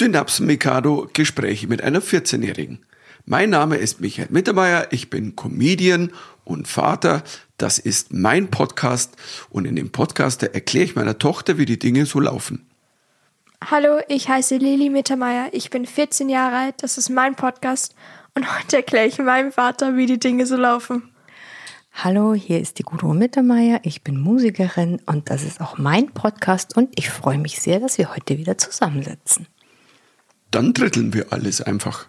Synapsen Mikado Gespräche mit einer 14-Jährigen. Mein Name ist Michael Mittermeier, ich bin Comedian und Vater. Das ist mein Podcast und in dem Podcast erkläre ich meiner Tochter, wie die Dinge so laufen. Hallo, ich heiße Lili Mittermeier, ich bin 14 Jahre alt, das ist mein Podcast und heute erkläre ich meinem Vater, wie die Dinge so laufen. Hallo, hier ist die Gudrun Mittermeier. Ich bin Musikerin und das ist auch mein Podcast und ich freue mich sehr, dass wir heute wieder zusammensitzen. Dann dritteln wir alles einfach.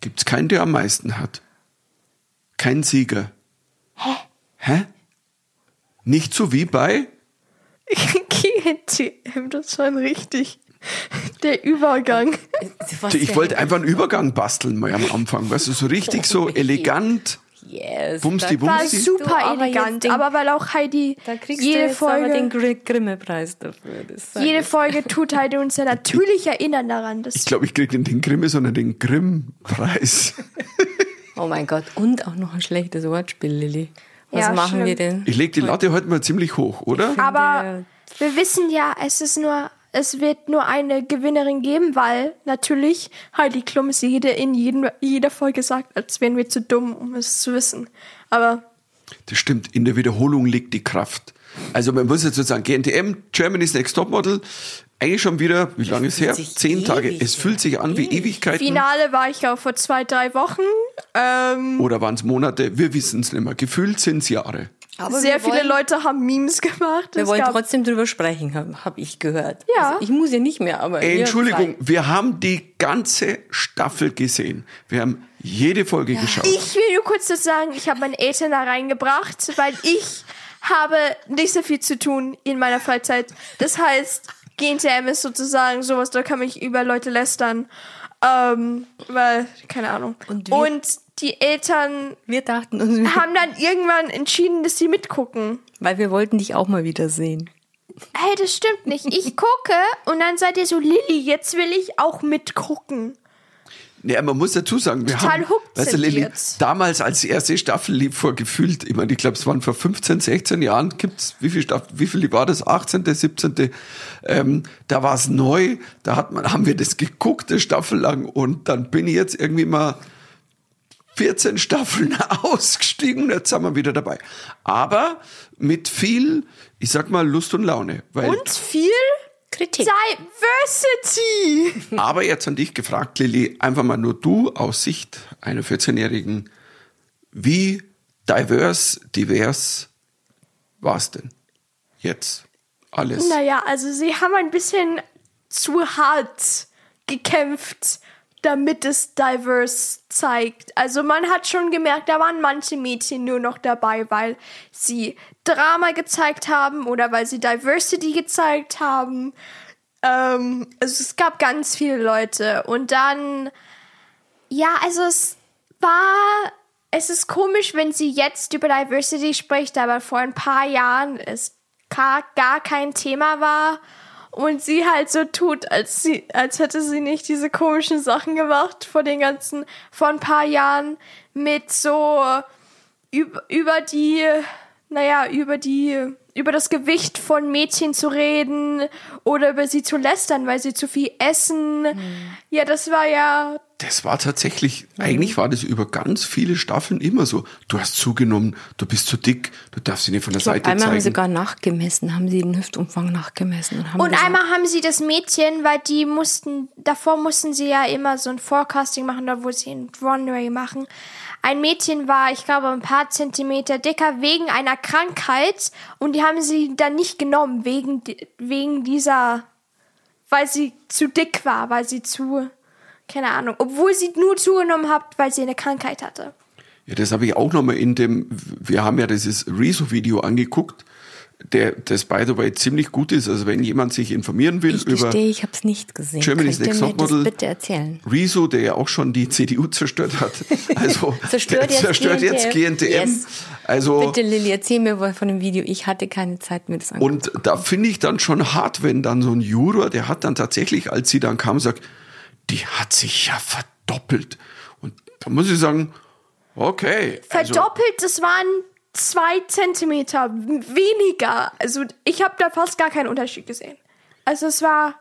Gibt's keinen, der am meisten hat. Kein Sieger. Hä? Hä? Nicht so wie bei? GNTM, das war richtig. Der Übergang. Ich wollte einfach einen Übergang basteln mal am Anfang. Weißt du, so richtig so elegant. Yes. Bumsti, War bumsti. super aber elegant, den- aber weil auch Heidi Da kriegst jede du jetzt aber Folge, den Gr Grimme-Preis dafür. Das jede ich. Folge tut Heidi uns ja natürlich erinnern daran. Dass Ich glaube, ich kriege nicht den Grimme, sondern den Grimm-Preis. Oh mein Gott, und auch noch ein schlechtes Wortspiel, Lilly. Was Ja, machen schlimm. wir denn? Ich lege die Latte heute mal ziemlich hoch, oder? Aber wir wissen ja, es ist nur, es wird nur eine Gewinnerin geben, weil natürlich Heidi Klum es jede in jedem, jeder Folge sagt, als wären wir zu dumm, um es zu wissen. Aber Das stimmt, in der Wiederholung liegt die Kraft. Also man muss jetzt sozusagen, GNTM, Germany's Next Topmodel, eigentlich schon wieder, wie lange ist her? sich Zehn Tage. Es fühlt sich an wie Ewigkeiten. Finale war ich auch vor zwei, drei Wochen. Ähm, Oder waren es Monate? Wir wissen es nicht mehr. Gefühlt sind es Jahre. Aber sehr wir viele wollen, Leute haben Memes gemacht. Wir Es wollen gab- trotzdem drüber sprechen, habe hab ich gehört. Ja. Also ich muss ja nicht mehr, aber. Entschuldigung, wir haben die ganze Staffel gesehen. Wir haben jede Folge geschaut. Ich will nur kurz das sagen, ich habe meine Eltern da reingebracht, weil ich habe nicht so viel zu tun in meiner Freizeit. Das heißt, GNTM ist sozusagen sowas, da kann mich über Leute lästern. Ähm, weil, keine Ahnung. Und Und, die Eltern Wir dachten uns, haben dann irgendwann entschieden, dass sie mitgucken. weil wir wollten dich auch mal wieder sehen. Hey, das stimmt nicht. Ich gucke und dann seid ihr so, Lilly, jetzt will ich auch mitgucken. Ja, man muss dazu sagen, wir Total haben, weißt du, Lilly, damals, als die erste Staffel lief, vor gefühlt, ich meine, ich glaube, es waren vor 15, 16 Jahren, gibt's, wie viel Staffel, wie viel war das? 18., 17., ähm, da war es neu, da hat man, haben wir das geguckt, eine Staffel lang, und dann bin ich jetzt irgendwie mal 14 Staffeln ausgestiegen, und jetzt sind wir wieder dabei. Aber mit viel, ich sag mal, Lust und Laune, weil Und viel Kritik. Diversity. Aber jetzt an dich gefragt, Lilly, einfach mal nur du aus Sicht einer 14-Jährigen, wie divers, divers war es denn jetzt alles? Naja, also sie haben ein bisschen zu hart gekämpft, damit es diverse zeigt. Also man hat schon gemerkt, da waren manche Mädchen nur noch dabei, weil sie Drama gezeigt haben oder weil sie Diversity gezeigt haben. Ähm, also es gab ganz viele Leute. Und dann, ja, also es war, es ist komisch, wenn sie jetzt über Diversity spricht, aber vor ein paar Jahren es gar, gar kein Thema war und sie halt so tut, als sie, als hätte sie nicht diese komischen Sachen gemacht vor den ganzen, vor ein paar Jahren mit so über, über die, naja, über die, über das Gewicht von Mädchen zu reden oder über sie zu lästern, weil sie zu viel essen. Ja, das war ja Das war tatsächlich, eigentlich war das über ganz viele Staffeln immer so. Du hast zugenommen, du bist zu dick, du darfst sie nicht von der Ich glaub, Seite einmal haben sie zeigen. sogar nachgemessen, haben sie den Hüftumfang nachgemessen. Und, haben Und gesagt, einmal haben sie das Mädchen, weil die mussten, davor mussten sie ja immer so ein Forecasting machen, da wo sie ein Runway machen. Ein Mädchen war, ich glaube, ein paar Zentimeter dicker wegen einer Krankheit und die haben sie dann nicht genommen wegen, wegen dieser, weil sie zu dick war, weil sie zu, keine Ahnung, obwohl sie nur zugenommen hat, weil sie eine Krankheit hatte. Ja, das habe ich auch nochmal in dem, wir haben ja dieses Rezo-Video angeguckt, der, das by the way ziemlich gut ist. Also wenn jemand sich informieren will ich über gestehe, ich habe es nicht gesehen. Germany's Könnt Next mir das Topmodel. bitte erzählen? Rezo, der ja auch schon die CDU zerstört hat. Also Zerstört jetzt zerstört jetzt GNTM. GNTM. Yes. Also Bitte, Lilly, erzähl mir von dem Video. Ich hatte keine Zeit, mir das anzugucken. Und da finde ich dann schon hart, wenn dann so ein Juror, der hat dann tatsächlich, als sie dann kam, sagt, die hat sich ja verdoppelt. Und da muss ich sagen, okay. also- Verdoppelt, das waren zwei Zentimeter weniger. Also ich habe da fast gar keinen Unterschied gesehen. Also es war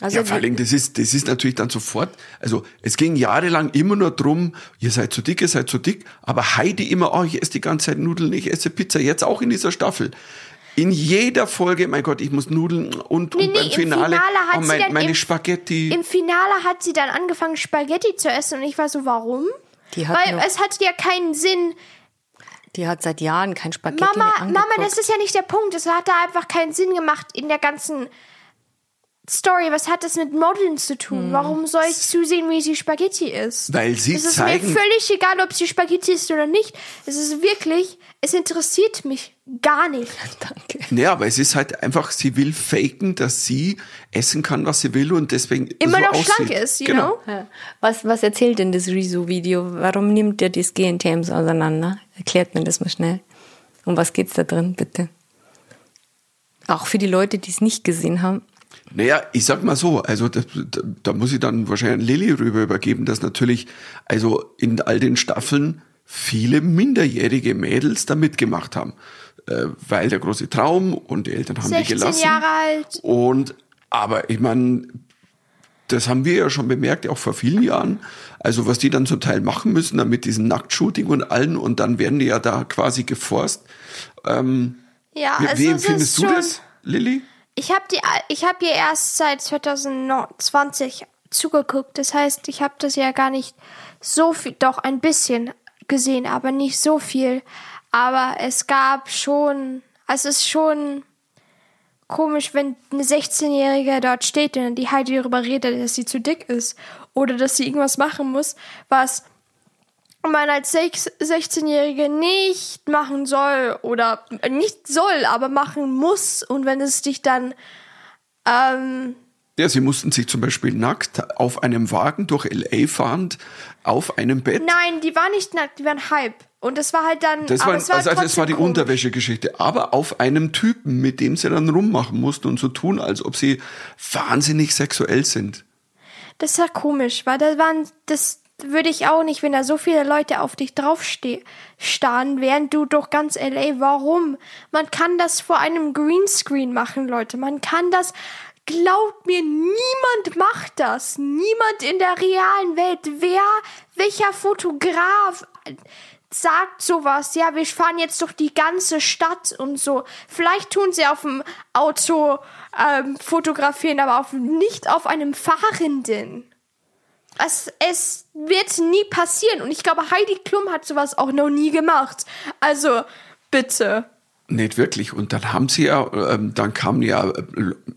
Also ja, vor allem, das ist, das ist natürlich dann sofort, also es ging jahrelang immer nur drum, ihr seid zu dick, ihr seid zu dick, aber Heidi immer, oh, ich esse die ganze Zeit Nudeln, ich esse Pizza, jetzt auch in dieser Staffel. In jeder Folge, mein Gott, ich muss Nudeln und, Nee, und nee, beim im Finale, Finale hat oh, sie mein, dann meine im- Spaghetti. Im Finale hat sie dann angefangen, Spaghetti zu essen und ich war so, warum? Die hat Weil noch- es hat ja keinen Sinn. Die hat seit Jahren kein Spaghetti Mama, mehr angeguckt. Mama, das ist ja nicht der Punkt. Es hat da einfach keinen Sinn gemacht in der ganzen Story. Was hat das mit Modeln zu Hm. tun? Warum soll ich zusehen, wie sie Spaghetti isst? Weil sie es ist zeigen- mir völlig egal, ob sie Spaghetti isst oder nicht. Es ist wirklich, es interessiert mich gar nicht. Danke. Ja, aber es ist halt einfach, sie will faken, dass sie essen kann, was sie will und deswegen Immer so noch aussieht. schlank ist, you genau. know? Ja. Was, was erzählt denn das Rezo-Video? Warum nimmt der das GNTM so auseinander? Erklärt mir das mal schnell. Um was geht's da drin, bitte? Auch für die Leute, die es nicht gesehen haben. Naja, ich sag mal so, also da, da, muss ich dann wahrscheinlich Lilly rüber übergeben, dass natürlich, also in all den Staffeln viele minderjährige Mädels da mitgemacht haben. Äh, weil der große Traum und die Eltern haben die 16 gelassen. Jahre alt. Und, aber ich meine, das haben wir ja schon bemerkt, auch vor vielen Jahren. Also was die dann zum Teil machen müssen, dann mit diesem Nacktshooting und allen und dann werden die ja da quasi geforst. Ja, Wie, also wie es empfindest ist du das, Lilly? Ich habe die, ich habe ihr erst seit 2020 zugeguckt. Das heißt, ich habe das ja gar nicht so viel, doch ein bisschen gesehen, aber nicht so viel. Aber es gab schon, also es ist schon komisch, wenn eine 16-Jährige dort steht und die Heidi darüber redet, dass sie zu dick ist oder dass sie irgendwas machen muss, was man als sechs- 16-Jährige nicht machen soll oder nicht soll, aber machen muss. Und wenn es dich dann ähm, Ja, sie mussten sich zum Beispiel nackt auf einem Wagen durch L.A. fahrend auf einem Bett. Nein, die waren nicht nackt, die waren halb. Und es war halt dann. Das aber war, es war also, also es war die. Unterwäschegeschichte, aber auf einem Typen, mit dem sie dann rummachen mussten und so tun, als ob sie wahnsinnig sexuell sind. Das war komisch, weil da waren, das würde ich auch nicht, wenn da so viele Leute auf dich drauf ste- starren, während du durch ganz LA, warum? Man kann das vor einem Greenscreen machen, Leute. Man kann das, glaubt mir, niemand macht das. Niemand in der realen Welt. Wer, welcher Fotograf sagt sowas, ja, wir fahren jetzt durch die ganze Stadt und so. Vielleicht tun sie auf dem Auto ähm, fotografieren, aber auf, nicht auf einem Fahrenden. Es, es wird nie passieren. Und ich glaube, Heidi Klum hat sowas auch noch nie gemacht. Also, bitte. Nicht wirklich. Und dann haben sie ja, ähm, dann kamen ja äh,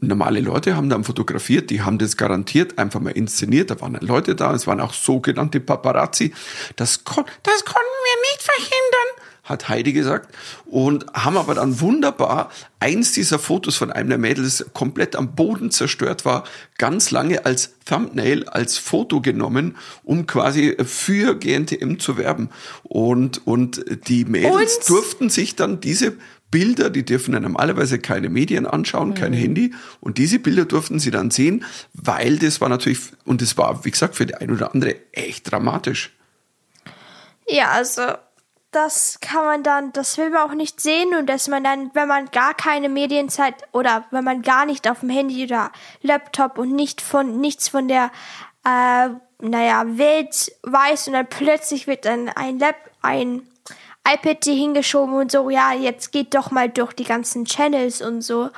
normale Leute, haben dann fotografiert, die haben das garantiert einfach mal inszeniert. Da waren Leute da, es waren auch sogenannte Paparazzi. Das, kon das konnten wir nicht verhindern, hat Heidi gesagt. Und haben aber dann wunderbar eins dieser Fotos von einem der Mädels komplett am Boden zerstört war, ganz lange als Thumbnail, als Foto genommen, um quasi für GNTM zu werben. Und, und die Mädels Und- durften sich dann diese Bilder, die dürfen ja normalerweise keine Medien anschauen, kein Handy. Und diese Bilder durften sie dann sehen, weil das war natürlich, und das war, wie gesagt, für die ein oder andere echt dramatisch. Ja, also das kann man dann, das will man auch nicht sehen und dass man dann, wenn man gar keine Medienzeit oder wenn man gar nicht auf dem Handy oder Laptop und nicht von nichts von der äh, naja, Welt weiß und dann plötzlich wird dann ein Lap, ein iPad hier hingeschoben und so, ja, jetzt geht doch mal durch die ganzen Channels und so.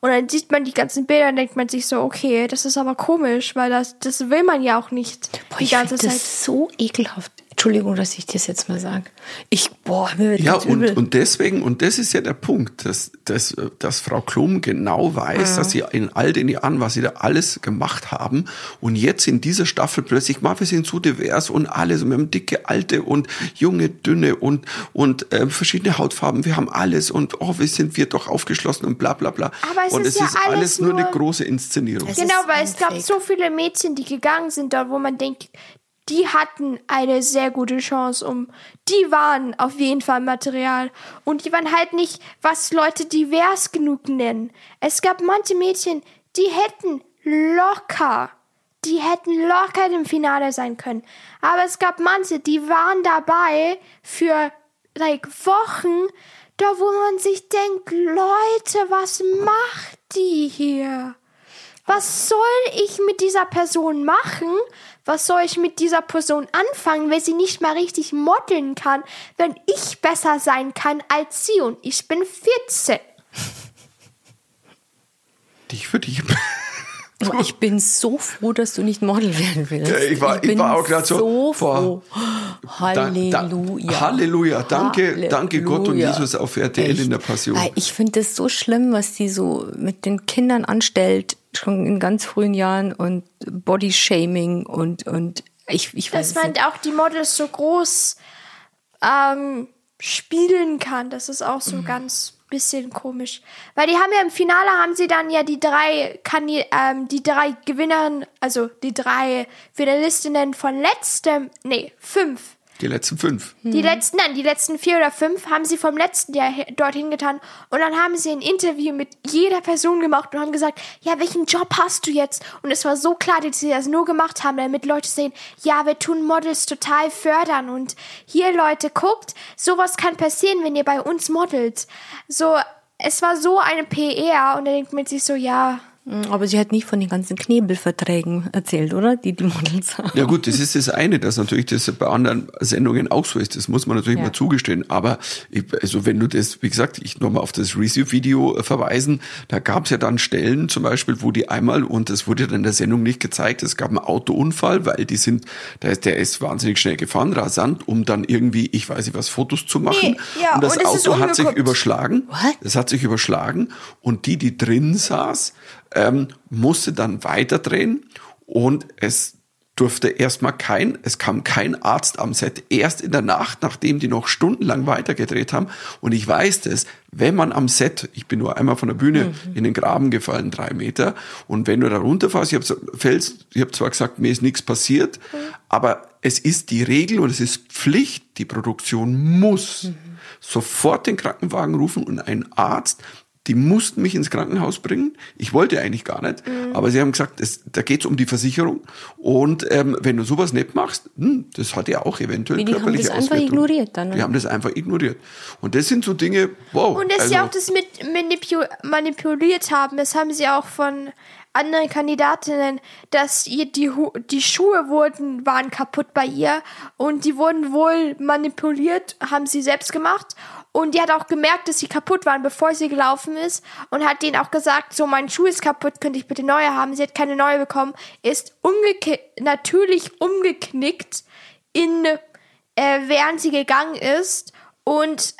Und dann sieht man die ganzen Bilder und denkt man sich so, okay, das ist aber komisch, weil das, das will man ja auch nicht Boah, die ich ganze finde Zeit. das so ekelhaft. Entschuldigung, dass ich das jetzt mal sage. Ich, boah, mir wird Ja, und, und deswegen, und das ist ja der Punkt, dass, dass, dass Frau Klum genau weiß, dass sie in all den Jahren, was sie da alles gemacht haben, und jetzt in dieser Staffel plötzlich, mal, wir sind so divers und alles, und wir haben dicke, alte und junge, dünne und, und äh, verschiedene Hautfarben, wir haben alles und oh, wir sind wir doch aufgeschlossen und bla bla bla. Aber es und ist es ja ist alles alles nur eine nur- große Inszenierung. Es Genau, weil es gab so viele Mädchen, die gegangen sind dort, wo man denkt, die hatten eine sehr gute Chance, um, die waren auf jeden Fall Material. Und die waren halt nicht, was Leute divers genug nennen. Es gab manche Mädchen, die hätten locker, die hätten locker im Finale sein können. Aber es gab manche, die waren dabei für, like, Wochen, da wo man sich denkt, Leute, was macht die hier? was soll ich mit dieser Person machen? Was soll ich mit dieser Person anfangen, wenn sie nicht mal richtig modeln kann, wenn ich besser sein kann als sie und ich bin 14? Dich für dich. Aber ich bin so froh, dass du nicht Model werden willst. Ich war- ich bin war auch grad so, so boah. froh. Halleluja. Halleluja. Danke, danke Gott und Halleluja. Jesus auf RTL in der Passion. Ich finde das so schlimm, was die so mit den Kindern anstellt, schon in ganz frühen Jahren und Bodyshaming und, und ich, ich weiß Dass man nicht. auch die Models so groß ähm, spielen kann. Das ist auch so Mhm. ganz bisschen komisch. Weil die haben ja im Finale haben sie dann ja die drei Kandi ähm, die drei Gewinnern, also die drei Finalistinnen von letztem, nee, fünf. Die letzten fünf. Die letzten, nein, die letzten vier oder fünf haben sie vom letzten Jahr dorthin getan. Und dann haben sie ein Interview mit jeder Person gemacht und haben gesagt, ja, welchen Job hast du jetzt? Und es war so klar, dass sie das nur gemacht haben, damit Leute sehen, ja, wir tun Models total fördern. Und hier, Leute, guckt, sowas kann passieren, wenn ihr bei uns modelt. So, es war so eine PR und da denkt man sich so, ja, Aber sie hat nie von den ganzen Knebelverträgen erzählt, oder? Die die Models haben. Ja gut, das ist das eine, dass natürlich das bei anderen Sendungen auch so ist. Das muss man natürlich Ja. mal zugestehen. Aber ich, also wenn du das, wie gesagt, ich nochmal auf das Review-Video äh, verweisen, da gab es ja dann Stellen zum Beispiel, wo die einmal, und das wurde dann in der Sendung nicht gezeigt, es gab einen Autounfall, weil die sind, der ist, der ist wahnsinnig schnell gefahren, rasant, um dann irgendwie, ich weiß nicht was, Fotos zu machen. Nee, ja, und das und Auto hat sich überschlagen. What? Das hat sich überschlagen und die, die drin saß, ähm, musste dann weiterdrehen und es durfte erstmal kein, es kam kein Arzt am Set, erst in der Nacht, nachdem die noch stundenlang weitergedreht haben. Und ich weiß das, wenn man am Set, ich bin nur einmal von der Bühne in den Graben gefallen, drei Meter, und wenn du da runterfährst, ich hab, habe zwar gesagt, mir ist nichts passiert, aber es ist die Regel und es ist Pflicht, die Produktion muss sofort den Krankenwagen rufen und ein Arzt, die mussten mich ins Krankenhaus bringen. Ich wollte eigentlich gar nicht, aber sie haben gesagt, es, da geht es um die Versicherung. Und ähm, wenn du sowas nicht machst, hm, das hat ja auch eventuell Wie, die haben körperliche das einfach Auswirkungen. ignoriert dann, Die oder? haben das einfach ignoriert. Und das sind so Dinge, wow. Und dass also, sie auch das mit manipu manipuliert haben, das haben sie auch von anderen Kandidatinnen, dass ihr die, die Schuhe wurden, waren kaputt bei ihr und die wurden wohl manipuliert, haben sie selbst gemacht. Und die hat auch gemerkt, dass sie kaputt waren, bevor sie gelaufen ist und hat denen auch gesagt, so mein Schuh ist kaputt, könnte ich bitte neue haben. Sie hat keine neue bekommen, ist umgeknickt, natürlich umgeknickt in, äh, während sie gegangen ist und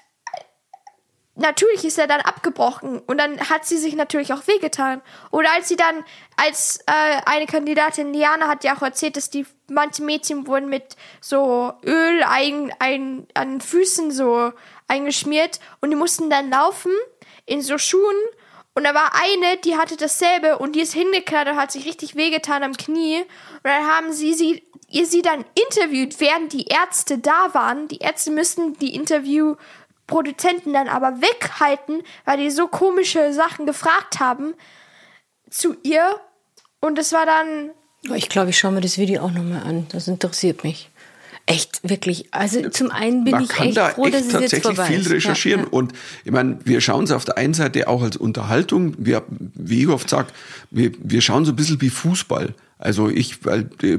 natürlich ist er dann abgebrochen und dann hat sie sich natürlich auch wehgetan. Oder als sie dann, als äh, eine Kandidatin, Liana, hat ja auch erzählt, dass die manche Mädchen wurden mit so Öl ein, ein, an Füßen so eingeschmiert und die mussten dann laufen in so Schuhen und da war eine, die hatte dasselbe und die ist hingeknallt und hat sich richtig wehgetan am Knie. Und dann haben sie sie, ihr sie dann interviewt, während die Ärzte da waren. Die Ärzte müssten die Interviewproduzenten dann aber weghalten, weil die so komische Sachen gefragt haben zu ihr. Und es war dann Ich glaube, ich schaue mir das Video auch nochmal an. Das interessiert mich. Echt, wirklich. Also zum einen bin man ich kann echt da froh, echt dass es jetzt tatsächlich vorbei viel recherchieren. Ja, ja. Und ich meine, wir schauen es auf der einen Seite auch als Unterhaltung. Wir, wie ich oft sage, wir, wir schauen so ein bisschen wie Fußball. Also ich, weil äh,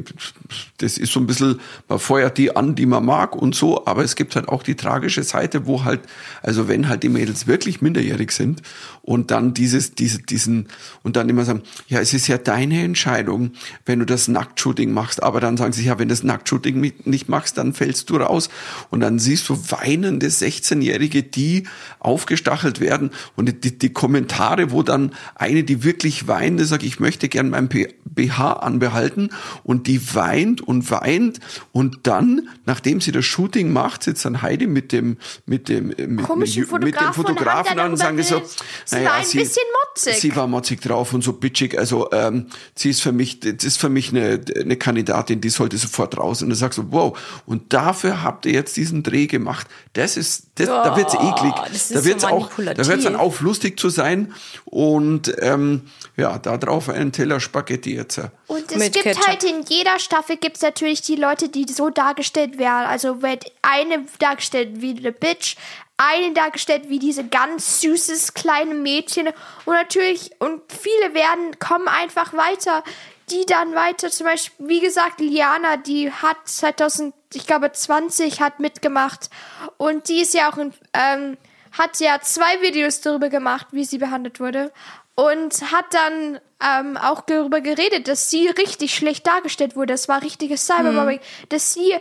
das ist so ein bisschen, man feuert die an, die man mag und so, aber es gibt halt auch die tragische Seite, wo halt, also wenn halt die Mädels wirklich minderjährig sind und dann dieses, diese, diesen, und dann immer sagen, ja, es ist ja deine Entscheidung, wenn du das Nacktshooting machst, aber dann sagen sie, ja, wenn du das Nacktshooting nicht machst, dann fällst du raus. Und dann siehst du weinende 16-Jährige, die aufgestachelt werden und die, die Kommentare, wo dann eine, die wirklich weint, sagt, ich möchte gern mein BH anbehalten und die weint und weint und dann, nachdem sie das Shooting macht, sitzt dann Heidi mit dem mit dem äh, mit, Komischen mit, mit dem Fotografen dann und sagen so, sie war ein bisschen motzig. sie war motzig drauf und so bitchig, also ähm, sie ist für mich, das ist für mich eine, eine Kandidatin, die sollte sofort raus. Und du sagst so, wow, und dafür habt ihr jetzt diesen Dreh gemacht. Das ist, das, da wird's Oh, eklig. Da wird's so auch, da wird's dann auf lustig zu sein und ähm, ja, da drauf einen Teller Spaghetti jetzt. Und es Mit gibt Ketchup. halt in jeder Staffel gibt's natürlich die Leute, die so dargestellt werden. Also wird eine dargestellt wie eine Bitch, eine dargestellt wie diese ganz süßes kleine Mädchen und natürlich und viele werden kommen einfach weiter, die dann weiter zum Beispiel wie gesagt Liana, die hat 2000 ich glaube 20 hat mitgemacht und die ist ja auch in, ähm, hat ja zwei Videos darüber gemacht, wie sie behandelt wurde und hat dann ähm, auch darüber geredet, dass sie richtig schlecht dargestellt wurde. Das war richtiges Cybermobbing, dass sie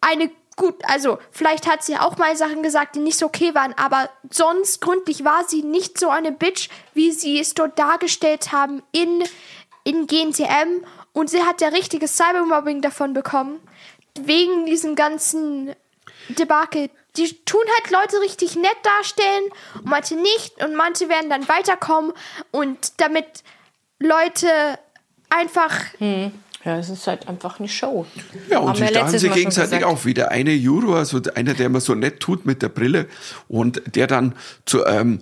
eine gut, also vielleicht hat sie auch mal Sachen gesagt, die nicht so okay waren, aber sonst gründlich war sie nicht so eine Bitch, wie sie es dort dargestellt haben in, in GNTM und sie hat ja richtiges Cybermobbing davon bekommen, wegen diesem ganzen Debakel. Die tun halt Leute richtig nett darstellen und manche nicht und manche werden dann weiterkommen und damit Leute einfach Ja, es ist halt einfach eine Show. Ja, und sich wir da haben sie gegenseitig auch wieder. Eine Juror, also einer, der immer so nett tut mit der Brille und der dann zu, ähm,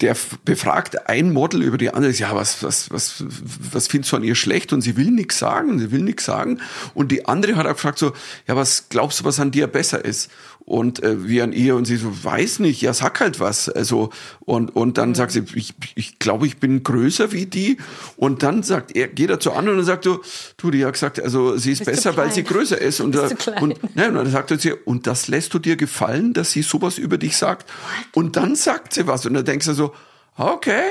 der befragt ein Model über die andere, ja, was, was, was, was findest du an ihr schlecht? Und sie will nichts sagen, sie will nichts sagen. Und die andere hat auch gefragt so, ja, was glaubst du, was an dir besser ist? Und äh, wie an ihr und sie so, weiß nicht, ja, sag halt was. Also, und, und Mhm. dann sagt sie, ich, ich glaube, ich bin größer wie die. Und dann sagt er, geht er zu anderen und sagt so, du, die hat gesagt, also sie ist Bist besser, weil sie größer ist. Und, Bist klein? und, ne, und dann sagt er zu ihr, und das lässt du dir gefallen, dass sie sowas über dich sagt? Und dann sagt sie was. Und dann denkst du so, okay,